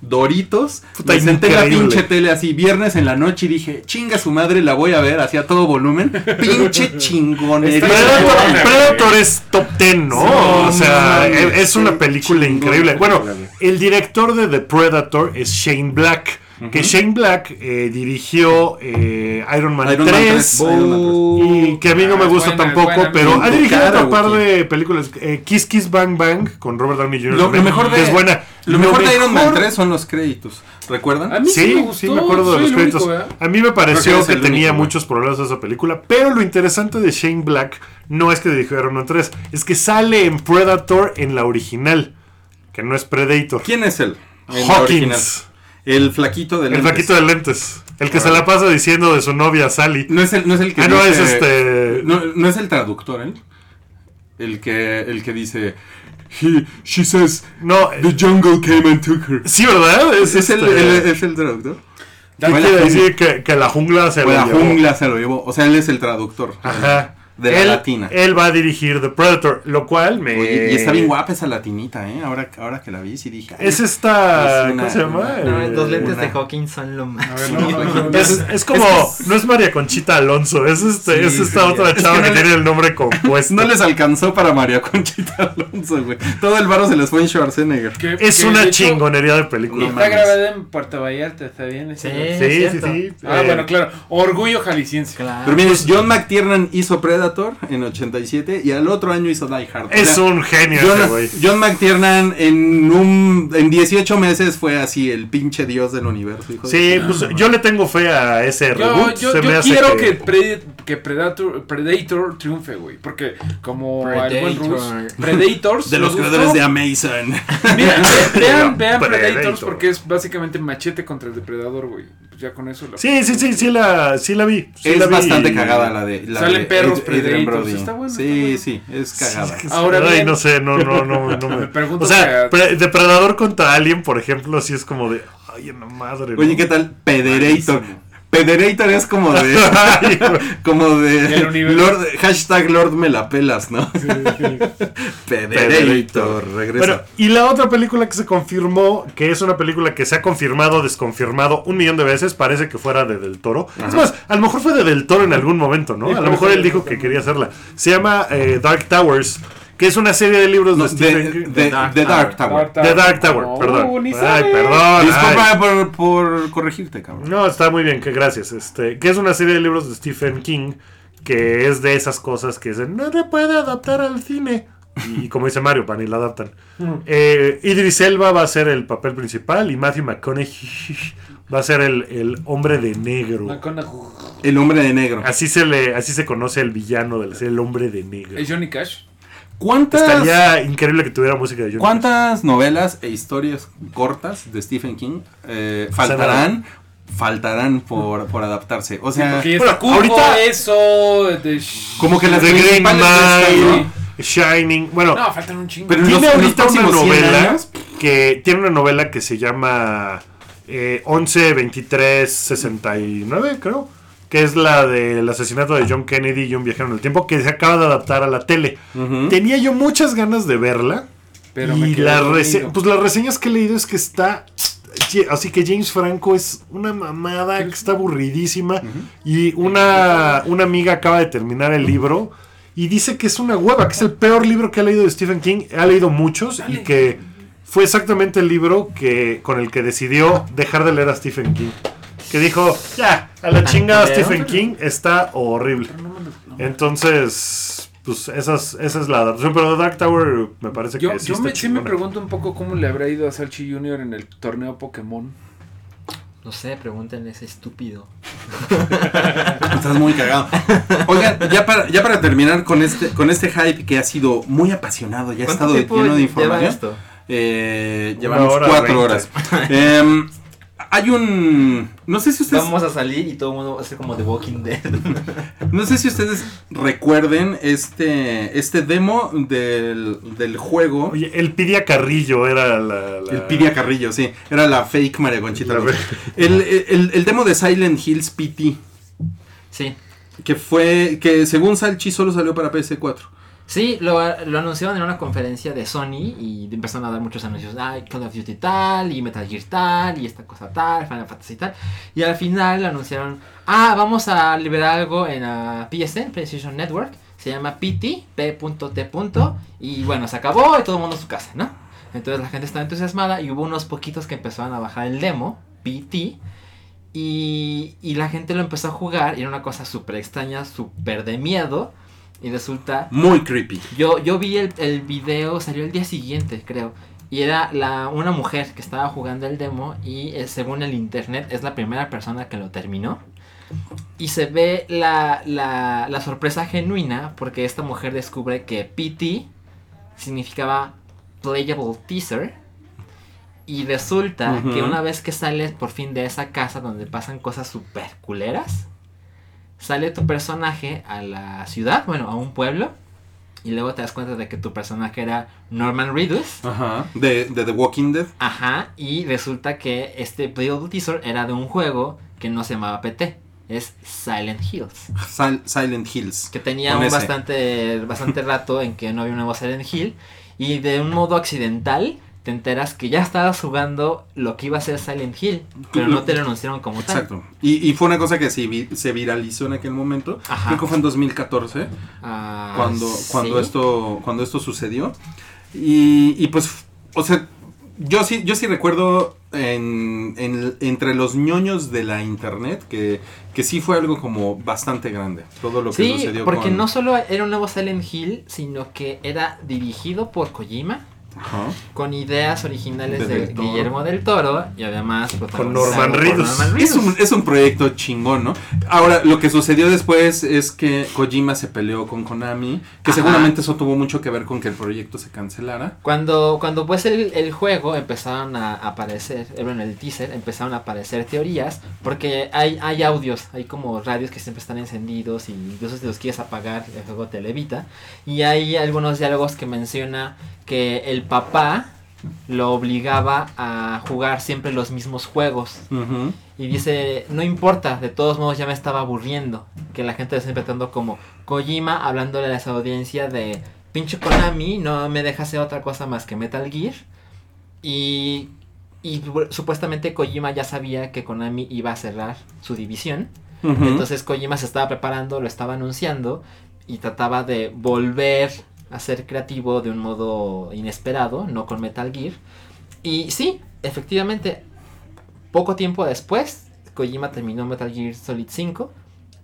Doritos, Puta, me senté en la pinche tele así, viernes en la noche y dije, chinga su madre, la voy a ver, hacia todo volumen, pinche chingonería. Predator, Predator es top 10, ¿no? Sí, o sea, mames, es una película increíble. Bueno, el director de The Predator es Shane Black. Que Shane Black eh, dirigió eh, Iron Man Iron Man 3. 3, Iron Man 3. Y que a mí no me gusta buena, tampoco, buena, pero ha dirigido otro par de películas. eh, Kiss Kiss Bang Bang con Robert Downey Jr. Lo, mejor de, que es buena. Lo mejor de Iron Man 3 son los créditos. ¿Recuerdan? A mí sí, Sí, me sí, me acuerdo de los créditos. único, ¿eh? A mí me que pareció que tenía único, muchos problemas esa película, pero lo interesante de Shane Black no es que dirigió Iron Man 3, es que sale en Predator en la original, que no es Predator. ¿Quién es él? En la original. Hawkins, El flaquito de el lentes. flaquito de lentes, el que se la pasa diciendo de su novia Sally. No es el, no es el que Ah, no, dice- es este... No, no es el traductor, ¿eh? El que, el que dice, He, she says, No, the jungle came and took her. sí, ¿verdad? Es, Es el, este- el- es el traductor. ¿Qué la quiere decir que, que la jungla se Fue lo la llevó? jungla se lo llevó. O sea, él es el traductor. Ajá. De la él, latina. Él va a dirigir The Predator, lo cual me... Oye, y está bien guapa esa latinita, ¿eh? Ahora, ahora que la vi, sí dije. Es esta... Es una- ¿Cómo se llama? No, Eh, los lentes una- de Hawking son lo más. Ver, no, no, no, Es, es como, no es María Conchita Alonso, es, este, Sí, es esta sí, otra es chava que que, no le- tiene el nombre compuesto. No les alcanzó para María Conchita Alonso, güey. Todo el varo se les fue en Schwarzenegger. Es una de hecho, chingonería de película. No está grabada en Puerto Vallarta, está bien. Sí. Sí, sí. Ah, Eh, bueno, claro. Orgullo jalisciense. Claro. Pero miren, John McTiernan hizo Predator en 87 y al otro año hizo Die Hard. O Es sea, un genio ese John, güey. John McTiernan en un en 18 meses fue así el pinche dios del universo. hijo Sí, pues yo le tengo fe a ese Yo, reboot. yo, Se yo me hace quiero que, que... Pre- que Predator, Predator triunfe, güey. Porque como al buen Predator. Rus, Predators. de los creadores de Amazon. Mira, vean, vean Predator. Predators porque es básicamente machete contra el depredador, güey. Pues ya con eso lo. Sí, sí, sí, sí la, sí la vi. sí es la vi bastante cagada la de. La Salen de perros está bueno, Sí, está sí, es cagada. Sí, Ahora Ay, bien- no sé, no, no, no, no me... Me pregunto O sea, que- Depredador contra Alien, por ejemplo, sí es como de... Ay, en la madre. ¿no? Oye, ¿qué tal? Pederator. Pederator es como de. Como de. Lord, hashtag Lord me la pelas, ¿no? Pederator. Regresa. Bueno, y la otra película que se confirmó, que es una película que se ha confirmado, desconfirmado un millón de veces, parece que fuera de Del Toro. Es más, a lo mejor fue de Del Toro en algún momento, ¿no? Sí, a lo mejor él dijo que quería hacerla. Se llama eh, Dark Towers, que es una serie de libros No, de Stephen King. de, de- Dark de Dark Tower. Tower. The Dark Tower, No, perdón. ni Ay, perdón. Disculpa ay. por, por corregirte, cabrón. No, está muy bien, que gracias. Este, que es una serie de libros de Stephen King que es de esas cosas que dicen, no se puede adaptar al cine. Y como dice Mario, van y la adaptan. Eh, Idris Elba va a ser el papel principal y Matthew McConaughey va a ser el, el hombre de negro. McConaughey. El hombre de negro. Así se le, así se conoce el villano del el hombre de negro. ¿Es Johnny Cash? ¿Cuántas, Estaría increíble que tuviera música de Johnny ¿Cuántas novelas e historias cortas de Stephen King eh, faltarán? Faltarán por, por adaptarse. O sea, ya bueno, Cuco, ahorita- eso, de... como que las Green de estas, Mile, ¿no? Shining. Bueno, No, faltan un chingo. Pero en tiene los- en los ahorita una próximos 100 novela años- que tiene una novela que se llama eh, 11 23 69 creo que es la del asesinato de John Kennedy y un viajero en el tiempo que se acaba de adaptar a la tele. Tenía yo muchas ganas de verla Pero me y quedé la pues las reseñas que he leído es que está así que James Franco es una mamada que está aburridísima y una, una amiga acaba de terminar el libro y dice que es una hueva, que es el peor libro que ha leído de Stephen King. Ha leído muchos y que fue exactamente el libro que con el que decidió dejar de leer a Stephen King. Que dijo, ya, a la chingada. Stephen King está horrible. Entonces, pues esas, esa es la adaptación. Pero Dark Tower me parece Yo, que sí yo está me, sí me pregunto un poco cómo le habrá ido a Salchi Jr. en el torneo Pokémon. No sé, pregúntenle ese estúpido. Estás muy cagado. Oigan, ya para, ya para terminar con este, con este hype que ha sido muy apasionado, ya ha ¿Cuánto estado lleno de lleva información. esto? Eh, llevamos hora cuatro horas. Em, hay un. No sé si ustedes. Vamos a salir y todo el mundo va a ser como The Walking Dead. No sé si ustedes recuerden este. Este demo del, del juego. Oye, el Pidia Carrillo era la. la- El Pidia Carrillo, sí. Era la fake María Conchita. El, el- el demo de Silent Hills PT. sí. Que fue. Que según Salchi solo salió para PS4. Sí, lo, lo anunciaron en una conferencia de Sony y empezaron a dar muchos anuncios. Ay, Call of Duty tal, y Metal Gear tal, y esta cosa tal, Final Fantasy tal. Y al final anunciaron, ah, vamos a liberar algo en ah, PSN, PlayStation Network. Se llama PT, P.T. Y bueno, se acabó y todo el mundo a su casa, ¿no? Entonces la gente estaba entusiasmada y hubo unos poquitos que empezaron a bajar el demo, PT. Y, y la gente lo empezó a jugar y era una cosa súper extraña, súper de miedo. Y resulta Muy creepy. yo, yo vi el, el video, salió el día siguiente, creo. Y era la, una mujer que estaba jugando el demo y eh, según el internet es la primera persona que lo terminó. Y se ve la, la, la sorpresa genuina porque esta mujer descubre que PT significaba Playable Teaser. Y resulta que una vez que sales por fin de esa casa donde pasan cosas super culeras, sale tu personaje a la ciudad, bueno, a un pueblo, y luego te das cuenta de que tu personaje era Norman Reedus. Ajá. De, de The Walking Dead. Ajá, y resulta que este playable teaser era de un juego que no se llamaba PT, es Silent Hills. Sil- Silent Hills. Que tenía un bastante, bastante rato en que no había un nuevo Silent Hill. Y de un modo accidental te enteras que ya estabas jugando lo que iba a ser Silent Hill, pero no te lo anunciaron como tal. Exacto. Y, y fue una cosa que se, vi- se viralizó en aquel momento. Ajá. Creo que fue en 2014 Ah, cuando, cuando, esto, cuando esto sucedió. Y, y pues, o sea, yo sí, yo sí recuerdo en, en- entre los ñoños de la internet que, que sí fue algo como bastante grande. Todo lo que Sí, sucedió porque con- no solo era un nuevo Silent Hill, sino que era dirigido por Kojima, Ajá. con ideas originales De de, Del Toro. Guillermo del Toro y además Norman por Reedus. Norman Es un, es un proyecto chingón, ¿no? Ahora, lo que sucedió después es que Kojima se peleó con Konami, que Ajá. seguramente eso tuvo mucho que ver con que el proyecto se cancelara. Cuando, cuando pues el, el juego empezaron a aparecer, eh, bueno, en el teaser empezaron a aparecer teorías, porque hay, hay audios, hay como radios que siempre están encendidos y incluso si los quieres apagar, el juego te levita. Y hay algunos diálogos que menciona que el papá lo obligaba a jugar siempre los mismos juegos. Y dice, no importa, de todos modos ya me estaba aburriendo. Que la gente lo está interpretando como Kojima hablándole a esa audiencia de pinche Konami, no me deja hacer otra cosa más que Metal Gear. Y, y supuestamente Kojima ya sabía que Konami iba a cerrar su división. Entonces Kojima se estaba preparando, lo estaba anunciando y trataba de volver a ser creativo de un modo inesperado, no con Metal Gear. Y sí, efectivamente, poco tiempo después, Kojima terminó Metal Gear Solid 5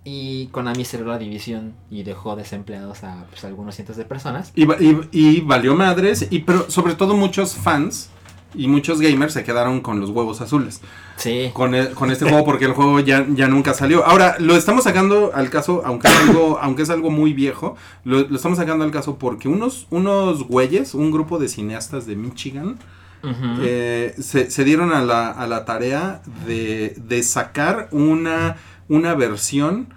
y Konami cerró la división y dejó desempleados a pues, algunos cientos de personas. Y, y valió madres, y pero sobre todo muchos fans y muchos gamers se quedaron con los huevos azules Sí. con, el- con este juego porque el juego ya, ya nunca salió. Ahora, lo estamos sacando al caso, aunque es algo, aunque es algo muy viejo, lo, lo estamos sacando al caso porque unos, unos güeyes, un grupo de cineastas de Michigan, eh, se, se dieron a la, a la tarea de, de sacar una, una versión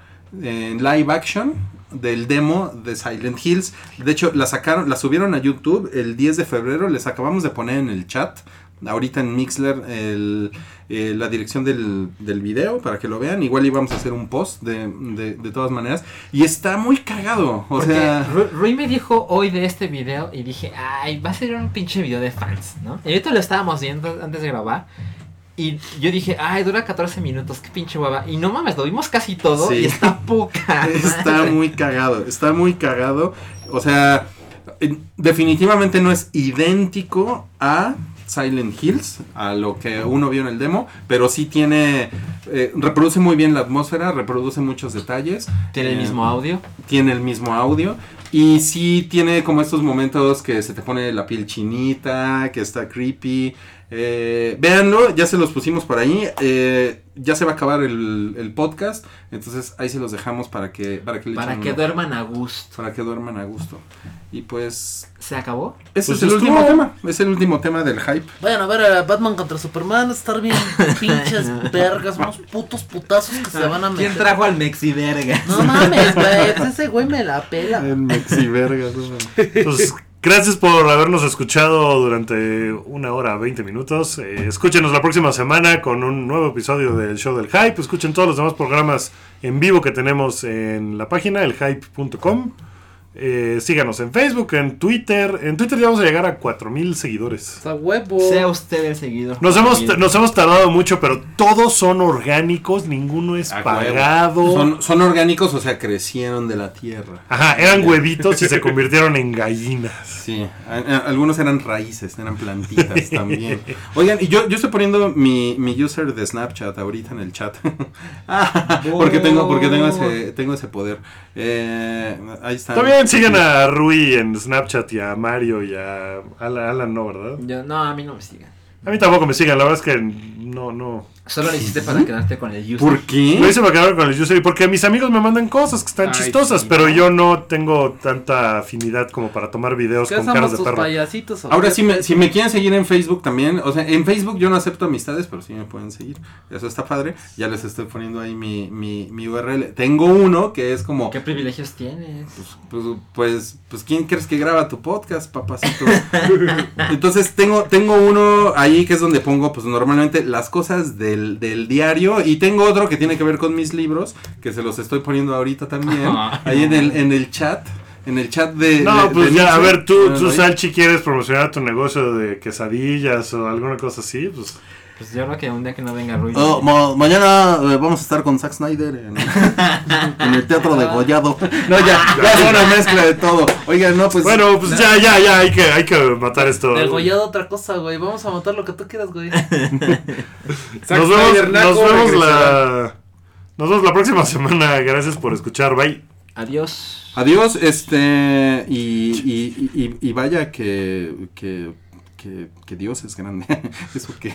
en live action del demo de Silent Hills. De hecho, la sacaron, la subieron a YouTube el 10 de febrero. Les acabamos de poner en el chat. Ahorita en Mixler el, eh, la dirección del, del video para que lo vean. Igual íbamos a hacer un post de, de, de todas maneras. Y está muy cagado. O Porque sea, Ru- Rui me dijo hoy de este video y dije, ay, va a ser un pinche video de fans, ¿no? Y ahorita lo estábamos viendo antes de grabar. Y yo dije, ay, dura 14 minutos, qué pinche hueva. Y no mames, lo vimos casi todo Sí. y está poca. Está muy cagado, está muy cagado. O sea, definitivamente no es idéntico a Silent Hills, a lo que uno vio en el demo, pero sí tiene, eh, reproduce muy bien la atmósfera, reproduce muchos detalles. Tiene el Eh, mismo audio. Tiene el mismo audio. Y sí tiene como estos momentos que se te pone la piel chinita, que está creepy. Eh, véanlo, ya se los pusimos por ahí. eh, ya se va a acabar el, el podcast. Entonces ahí se los dejamos para que, para que le Para que duerman a gusto. para que duerman a gusto. Y pues. ¿Se acabó? Ese Pues es el estuvo- último tema. Es el último tema del hype. Vayan a ver a Batman contra Superman, estar bien pinches vergas, unos putos putazos que se van a meter. trajo al Mexi verga? No mames, güey, ese güey me la pela. Pues, gracias por habernos escuchado durante una hora 20 minutos. Eh, escúchenos la próxima semana con un nuevo episodio del Show del Hype. Escuchen todos los demás programas en vivo que tenemos en la página, elhype.com. Eh, síganos en Facebook, en Twitter. En Twitter ya vamos a llegar a 4000 seguidores. O sea, huevo. Sea usted el seguidor. Nos hemos, Bien. nos hemos tardado mucho, pero todos son orgánicos, ninguno es A pagado. Son, son orgánicos, o sea, crecieron de la tierra. Ajá, eran huevitos y se convirtieron en gallinas. Sí, a- a- algunos eran raíces, eran plantitas también. Oigan, y yo, yo estoy poniendo mi, mi user de Snapchat ahorita en el chat. Ah, porque tengo, porque tengo ese, tengo ese poder. Eh, ahí está. También sigan a Rui en Snapchat y a Mario y a Alan, Alan no, ¿verdad? Yo- no, a mí no me sigan. A mí tampoco me sigan, la verdad es que no, no. Solo lo hiciste para quedarte con el user. ¿Por qué? Lo hice para quedar con el user y porque mis amigos me mandan cosas que están Ay, chistosas, sí, pero no. yo no tengo tanta afinidad como para tomar videos ¿Qué con caras de perro. payasitos? o Ahora sí, me, si me quieren seguir en Facebook también, o sea, en Facebook yo no acepto amistades, pero sí me pueden seguir. Eso está padre. Ya les estoy poniendo ahí mi, mi, mi URL. Tengo uno que es como, ¿Qué privilegios tienes? pues, pues, pues, ¿quién crees que graba tu podcast, papacito? Entonces tengo, tengo uno ahí que es donde pongo, pues normalmente las cosas del, del diario y tengo otro que tiene que ver con mis libros, que se los estoy poniendo ahorita también, ahí en el, en el chat. En el chat de. No, de- pues de ya, a ver, tú, tú Ahí. Salchi, quieres promocionar tu negocio de quesadillas o alguna cosa así, pues... Pues yo creo que un día que no venga Rui. Oh, ma- mañana eh, vamos a estar con Zack Snyder en, en el Teatro de Gollado. No, ya, ya es una mezcla de todo. Oigan, no, pues. Bueno, pues ya, ya, ya, hay que, hay que matar esto. Degollado otra cosa, güey. Vamos a matar lo que tú quieras, güey. Zack Nos vemos, Snyder, Naco, nos vemos la... Nos vemos la próxima semana. Gracias por escuchar. Bye. Adiós. Adiós, este. Y, y, y, y vaya que, que, que, Dios es grande. Eso que.